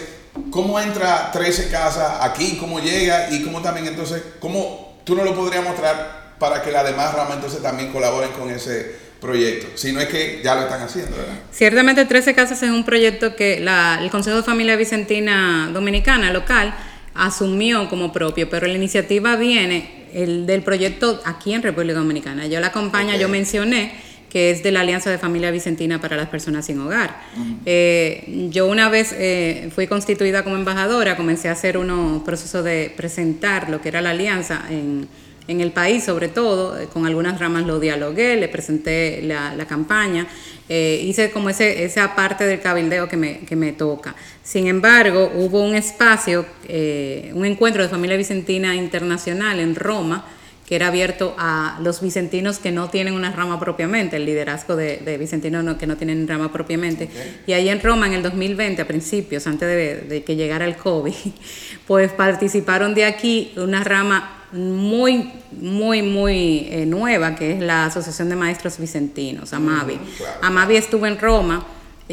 cómo entra 13 casas aquí, cómo llega y cómo también entonces, cómo tú no lo podrías mostrar para que las demás ramas entonces también colaboren con ese proyecto? Si no es que ya lo están haciendo, ¿verdad? Ciertamente 13 Casas es un proyecto que la- el Consejo de Familia Vicentina Dominicana local asumió como propio, pero la iniciativa viene el, del proyecto aquí en República Dominicana. Yo la acompaña, Ok. yo mencioné que es de la Alianza de Familia Vicentina para las Personas Sin Hogar. Eh, yo una vez eh, fui constituida como embajadora, comencé a hacer unos procesos de presentar lo que era la alianza en, en el país, sobre todo, eh, con algunas ramas lo dialogué, le presenté la, la campaña, eh, hice como ese, esa parte del cabildeo que me, que me toca. Sin embargo, hubo un espacio, eh, un encuentro de familia vicentina internacional en Roma, que era abierto a los vicentinos que no tienen una rama propiamente, el liderazgo de, de vicentinos no- que no tienen rama propiamente. Y ahí en Roma, en el 2020, a principios, antes de, de que llegara el COVID, pues participaron de aquí una rama muy, muy, muy eh, nueva, que es la Asociación de Maestros Vicentinos, AMAVI. claro. AMAVI estuvo en Roma.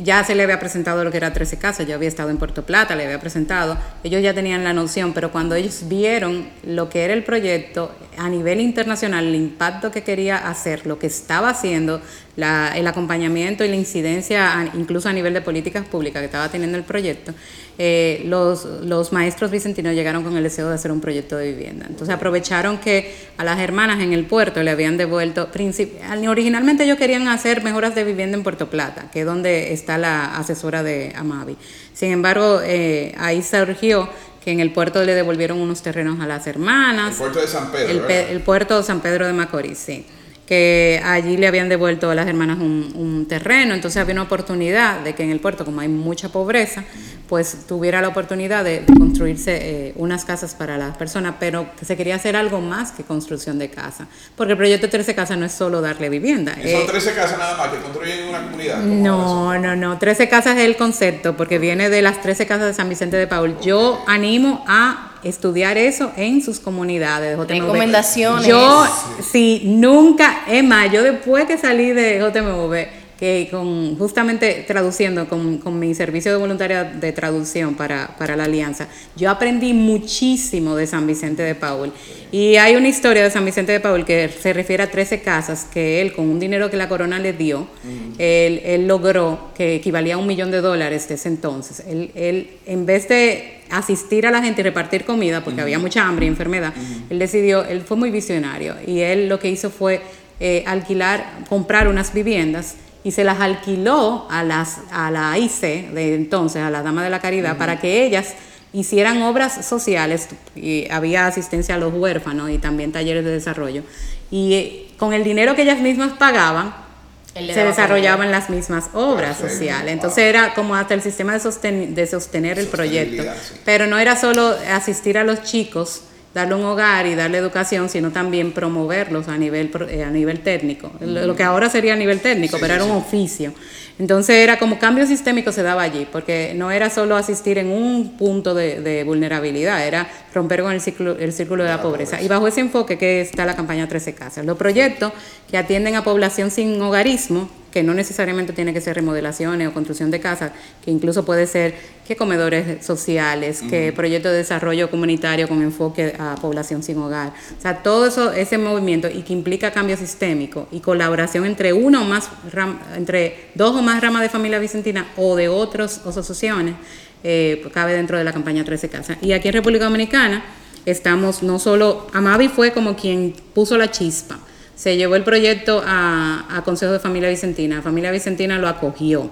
Ya se le había presentado lo que era 13 casas, yo había estado en Puerto Plata, le había presentado, ellos ya tenían la noción, pero cuando ellos vieron lo que era el proyecto a nivel internacional, el impacto que quería hacer, lo que estaba haciendo, la- el acompañamiento y la incidencia, a- incluso a nivel de políticas públicas que estaba teniendo el proyecto, eh, los, los maestros vicentinos llegaron con el deseo de hacer un proyecto de vivienda. Entonces aprovecharon que a las hermanas en el puerto le habían devuelto, originalmente ellos querían hacer mejoras de vivienda en Puerto Plata, que es donde está la asesora de Amavi. Sin embargo, eh, ahí surgió que en el puerto le devolvieron unos terrenos a las hermanas. El puerto de San Pedro, El, el puerto de San Pedro de Macorís, sí. Que allí le habían devuelto a las hermanas un, un terreno, entonces había una oportunidad de que en el puerto, como hay mucha pobreza, pues tuviera la oportunidad de, de construirse eh, unas casas para las personas, pero se quería hacer algo más que construcción de casa, porque el proyecto 13 Casas no es solo darle vivienda. Son eh, 13 casas nada más que construyen una comunidad. ¿cómo no, no, no. 13 casas es el concepto, porque viene de las 13 casas de San Vicente de Paul. Yo animo a estudiar eso en sus comunidades. JMV. Recomendaciones. Yo, sí, nunca, es más, yo después que salí de JMV, que con, justamente traduciendo con, con mi servicio de voluntaria de traducción para, para, la Alianza, yo aprendí muchísimo de San Vicente de Paul. Y hay una historia de San Vicente de Paul que se refiere a 13 casas que él, con un dinero que la corona le dio, él, él, logró, que equivalía a un millón de dólares de ese entonces. Él, él en vez de asistir a la gente y repartir comida, porque había mucha hambre y enfermedad, él decidió, él fue muy visionario y él lo que hizo fue eh, alquilar, comprar unas viviendas y se las alquiló a, las, a la IC de entonces, a la Dama de la Caridad, para que ellas hicieran obras sociales, y había asistencia a los huérfanos y también talleres de desarrollo. Y eh, con el dinero que ellas mismas pagaban, se desarrollaban las mismas obras sociales. Entonces era como hasta el sistema de, de sostener el proyecto. Pero no era solo asistir a los chicos darle un hogar y darle educación, sino también promoverlos a nivel, eh, a nivel técnico. Lo, que ahora sería a nivel técnico, pero era un oficio. Entonces era como cambio sistémico se daba allí, porque no era solo asistir en un punto de, vulnerabilidad, era romper con el, ciclo, el círculo de la, pobreza. Y bajo ese enfoque que está la campaña 13 Casas. Los proyectos que atienden a población sin hogarismo, que no necesariamente tiene que ser remodelaciones o construcción de casas, que incluso puede ser que comedores sociales, que proyectos de desarrollo comunitario con enfoque a población sin hogar. O sea, todo eso, ese movimiento y que implica cambio sistémico y colaboración entre una o más, entre dos o más ramas de familia vicentina o de otras asociaciones, eh, cabe dentro de la campaña 13 Casas. Y aquí en República Dominicana estamos no solo, Amavi fue como quien puso la chispa, se llevó el proyecto a, a Consejo de Familia Vicentina, Familia Vicentina lo acogió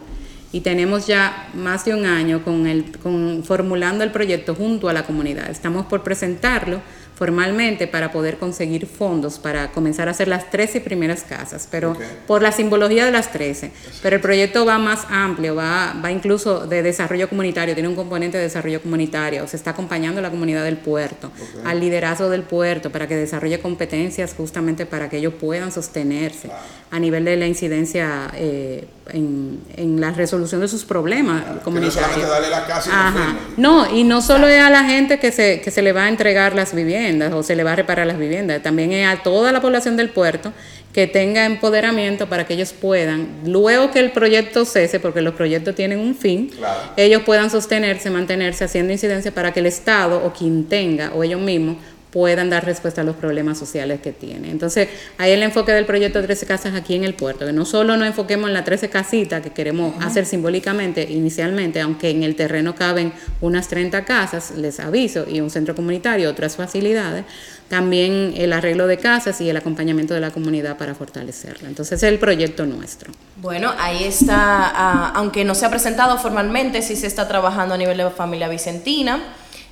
y tenemos ya más de un año con el, con, formulando el proyecto junto a la comunidad. Estamos por presentarlo formalmente para poder conseguir fondos para comenzar a hacer las 13 primeras casas, pero por la simbología de las 13. Pero el proyecto va más amplio, va, va incluso de desarrollo comunitario, tiene un componente de desarrollo comunitario, se está acompañando a la comunidad del puerto, al liderazgo del puerto, para que desarrolle competencias justamente para que ellos puedan sostenerse a nivel de la incidencia eh, en, en, la resolución de sus problemas comunitarios. No darle la casa y No, y no solo es a la gente que se, que se le va a entregar las viviendas o se le va a reparar las viviendas, también es a toda la población del puerto que tenga empoderamiento para que ellos puedan, luego que el proyecto cese, porque los proyectos tienen un fin, ellos puedan sostenerse, mantenerse haciendo incidencia para que el Estado o quien tenga o ellos mismos puedan dar respuesta a los problemas sociales que tiene. Entonces, ahí el enfoque del proyecto 13 Casas aquí en el puerto, que no solo nos enfoquemos en la 13 casitas que queremos hacer simbólicamente inicialmente, aunque en el terreno caben unas 30 casas, les aviso, y un centro comunitario, otras facilidades, también el arreglo de casas y el acompañamiento de la comunidad para fortalecerla. Entonces, es el proyecto nuestro. Bueno, ahí está, ah, aunque no se ha presentado formalmente, sí se está trabajando a nivel de familia vicentina.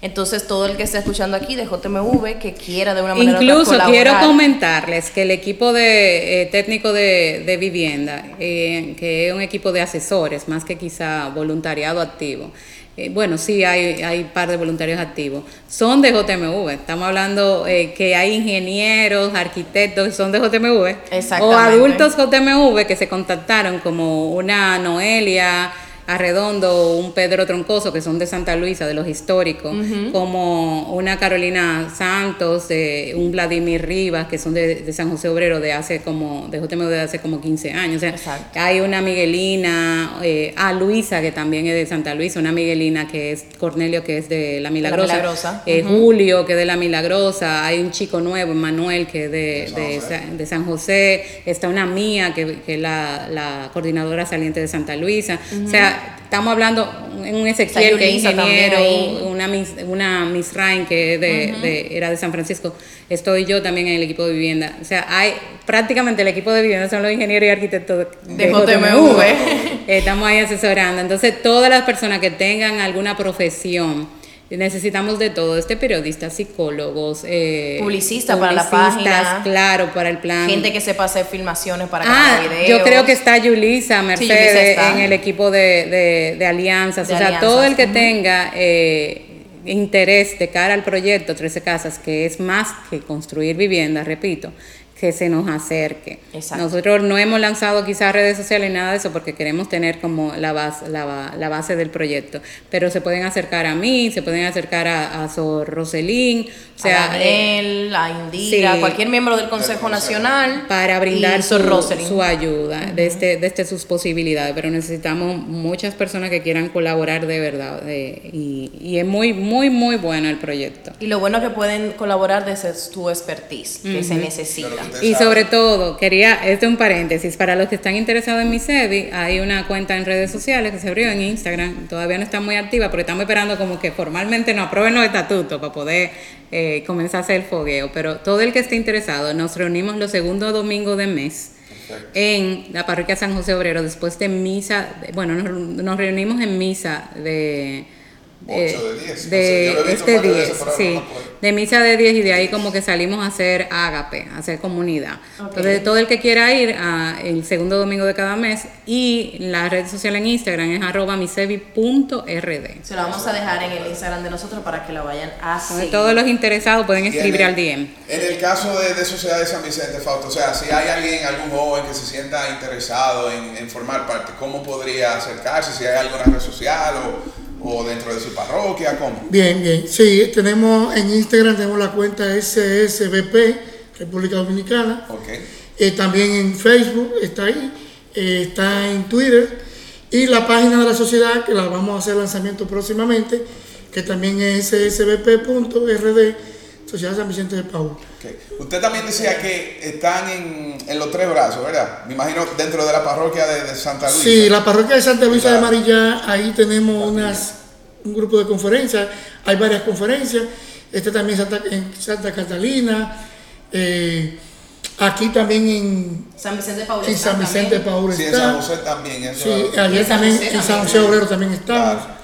Entonces, todo el que esté escuchando aquí de JMV que quiera de una manera Incluso quiero comentarles que el equipo de eh, técnico de, vivienda, eh, que es un equipo de asesores, más que quizá voluntariado activo, eh, bueno, sí, hay, hay un par de voluntarios activos, son de JMV. Estamos hablando que hay ingenieros, arquitectos que son de JMV. O adultos JMV que se contactaron como una Noelia, Arredondo, un Pedro Troncoso, que son de Santa Luisa, de los históricos, como una Carolina Santos, de un Vladimir Rivas, que son de, San José Obrero de hace como, de JMU de hace como 15 años. O sea, hay una Miguelina, eh, a Luisa, que también es de Santa Luisa, una Miguelina que es Cornelio, que es de La Milagrosa. Eh, Julio, que es de La Milagrosa. Hay un chico nuevo, Manuel, que es de, San José. Está una mía, que, es la, coordinadora saliente de Santa Luisa. O sea, estamos hablando en un Ezequiel que es ingeniero, una una Miss Rain que de, era de San Francisco, estoy yo también en el equipo de vivienda. O sea, hay prácticamente el equipo de vivienda son los ingenieros y arquitectos de, JMV. Estamos ahí asesorando. Entonces, todas las personas que tengan alguna profesión, Necesitamos de todo, este periodista, psicólogos, eh, publicistas para la página, claro, para el plan. Gente que sepa hacer filmaciones para ah, videos. Yo creo que está Yulisa Mercedes en el equipo de, de, alianzas. o sea, todo el que tenga eh, interés de cara al proyecto 13 Casas, que es más que construir viviendas, repito, que se nos acerque. Exacto. Nosotros no hemos lanzado quizás redes sociales ni nada de eso porque queremos tener como la base, la, ba- la base del proyecto, pero se pueden acercar a mí, se pueden acercar a, a Sor Roselín, o sea, a eh, Daniel, a Indira, sí. cualquier miembro del Consejo. Nacional. para brindar su, su ayuda desde, desde sus posibilidades, pero necesitamos muchas personas que quieran colaborar de verdad eh, y, y es muy, muy, muy bueno el proyecto. Y lo bueno que pueden colaborar desde tu expertise, que se necesita. Claro que Usted Y sabe. sobre todo, quería, este es un paréntesis, para los que están interesados en mi SEBI, hay una cuenta en redes sociales que se abrió en Instagram, todavía no está muy activa porque estamos esperando como que formalmente nos aprueben los estatutos para poder eh, comenzar a hacer el fogueo, pero todo el que esté interesado, nos reunimos los segundos domingos de mes en la parroquia San José Obrero después de misa, bueno, nos, nos reunimos en misa de... de- Ocho de diez, no sé, de yo lo he visto este un par de 10, veces, pero no sí, de misa de 10 y de ahí como que salimos a hacer ágape, a hacer comunidad. Entonces, todo el que quiera ir a el segundo domingo de cada mes y la red social en Instagram es arroba misevi.rd. Se lo vamos a dejar en el Instagram de nosotros para que lo vayan a seguir. todos los interesados pueden escribir el- al DM. En el caso de, de Sociedad de San Vicente, Fausto, o sea, si hay alguien, algún joven que se sienta interesado en, en formar parte, ¿cómo podría acercarse? Si hay alguna red social o, o dentro de su parroquia, ¿cómo? Bien, bien. Sí, tenemos en Instagram tenemos la cuenta SSBP, República Dominicana. Ok. Eh, también en Facebook está ahí, eh, está en Twitter y la página de la sociedad que la vamos a hacer lanzamiento próximamente, que también es ssbp.rd, Sociedad San Vicente de Paul. ok. Usted también decía que están en, en los tres brazos, ¿verdad? Me imagino dentro de la parroquia de, de Santa Luisa. Sí, la parroquia de Santa Luisa de. Marillá, ahí tenemos unas, un grupo de conferencias, hay varias conferencias, este también Santa, en Santa Catalina, eh, aquí también en, San Vicente de Paul en está San Vicente de. Paul Sí, en está. San José también. eso- Sí, también, en San. José Obrero también estamos. Claro.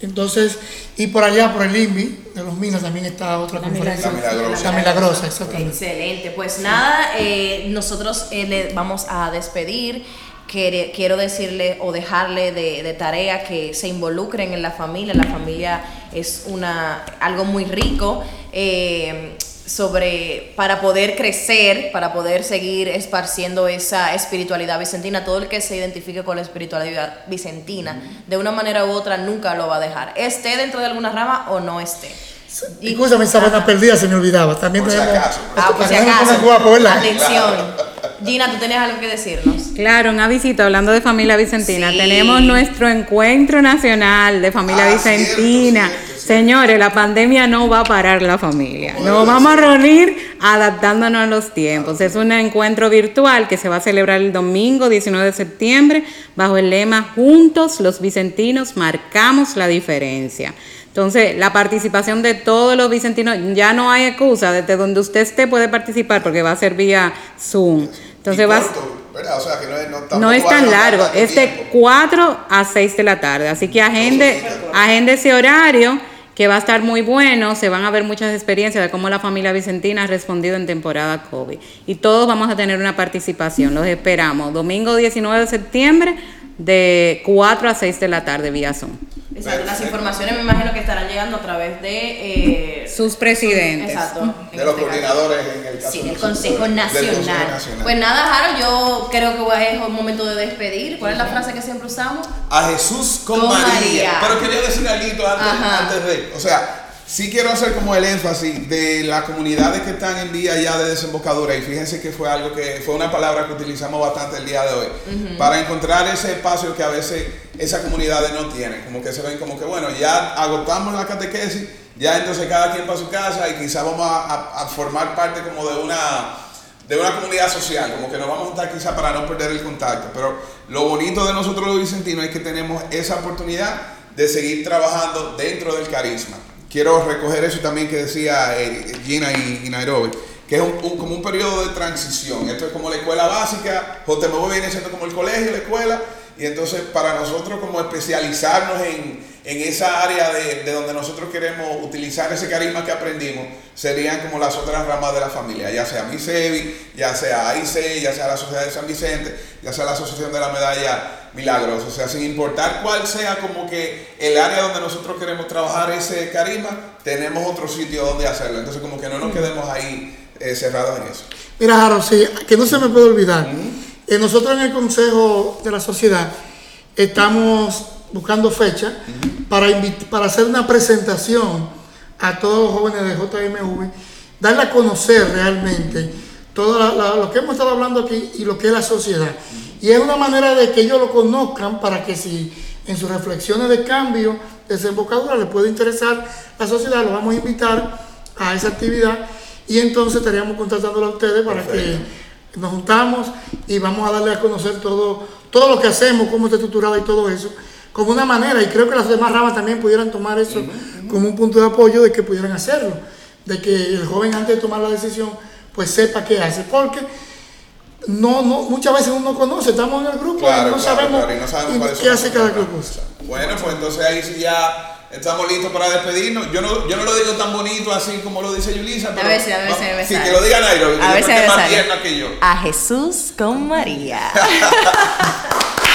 Entonces, y por allá, por el INVI de los Minas también está otra conferencia. La Milagrosa. La Milagrosa, exactamente. Excelente. Pues nada, eh, nosotros eh, le vamos a despedir. Quiero decirle o dejarle de, de tarea que se involucren en la familia. La familia es una algo muy rico. eh, sobre para poder crecer, para poder seguir esparciendo esa espiritualidad vicentina, todo el que se identifique con la espiritualidad vicentina, de una manera u otra nunca lo va a dejar, esté dentro de alguna rama o no esté. Y- Escúchame, esa Ajá. perdida se me olvidaba. También Por si tenemos. acaso. Ah, por si acaso. guapo. Atención. Gina, tú tenías algo que decirnos. Claro, una visita, hablando de familia vicentina. Sí. Tenemos nuestro encuentro nacional de familia Ah, vicentina. cierto, cierto, cierto. Señores, la pandemia no va a parar la familia. Nos vamos a reunir adaptándonos a los tiempos. Es un encuentro virtual que se va a celebrar el domingo 19 de septiembre bajo el lema Juntos los vicentinos marcamos la diferencia. Entonces, la participación de todos los vicentinos, ya no hay excusa, desde donde usted esté puede participar porque va a ser vía Zoom. Entonces no es, no, no tan largo, es de tiempo. 4 a 6 de la tarde. Así que agende, agende ese horario que va a estar muy bueno. Se van a ver muchas experiencias de cómo la familia vicentina ha respondido en temporada COVID. Y todos vamos a tener una participación. Los esperamos. Domingo 19 de septiembre de 4 a 6 de la tarde vía Zoom. Exacto, las informaciones me imagino que estarán llegando a través de eh, Sus presidentes. Exacto. De los este caso. coordinadores en el caso Sí, de del Consejo del Nacional. Consejo Nacional. Pues nada, Harold, yo creo que es un momento de despedir. ¿Cuál es la frase que siempre usamos? a Jesús con, Con María. María. Pero quería decir algo antes, antes de. O sea, sí quiero hacer como el énfasis de las comunidades que están en vía ya de desembocadura. Y fíjense que fue algo que fue una palabra que utilizamos bastante el día de hoy. Para encontrar ese espacio que a veces esas comunidades no tienen. Como que se ven como que, bueno, ya agotamos la catequesis, ya entonces cada quien para su casa y quizás vamos a, a- a formar parte como de una de una comunidad social, como que nos vamos a juntar quizá para no perder el contacto. Pero lo bonito de nosotros los vicentinos es que tenemos esa oportunidad de seguir trabajando dentro del carisma. Quiero recoger eso también que decía eh, Gina y, Nairobi, que es un, un- como un periodo de transición. Esto es como la escuela básica, JMO viene siendo como el colegio, la escuela, y entonces para nosotros como especializarnos en, en esa área de, de donde nosotros queremos utilizar ese carisma que aprendimos, serían como las otras ramas de la familia, ya sea MISEVI, ya sea AIC, ya sea la Sociedad de San Vicente, ya sea la Asociación de la Medalla Milagros, o sea, sin importar cuál sea como que el área donde nosotros queremos trabajar ese carisma, tenemos otro sitio donde hacerlo, entonces como que no nos quedemos ahí eh, cerrados en eso. Mira, Jaro, sí, que no se me puede olvidar. Eh, nosotros en el Consejo de la Sociedad estamos buscando fecha para, hacer una presentación a todos los jóvenes de JMV, darle a conocer realmente todo la- la- lo que hemos estado hablando aquí y lo que es la sociedad. Y es una manera de que ellos lo conozcan para que si en sus reflexiones de cambio, de desembocadura, les puede interesar la sociedad, lo vamos a invitar a esa actividad y entonces estaríamos contactándolo a ustedes para Perfecto. que nos juntamos y vamos a darle a conocer todo, todo lo que hacemos, cómo está estructurado y todo eso, como una manera, y creo que las demás ramas también pudieran tomar eso como un punto de apoyo de que pudieran hacerlo, de que el joven antes de tomar la decisión, pues sepa qué hace, porque no, no, muchas veces uno no conoce, estamos en el grupo Claro, y no claro, sabemos, claro, y no sabemos y cuáles qué hace cada ramas. Bueno, pues entonces ahí sí ya estamos listos para despedirnos. Yo no, yo no lo digo tan bonito así como lo dice Yulisa, pero ver si- a si va- me sí, sale. que lo diga Nairo, que A me es más tierna que yo. A Jesús con María.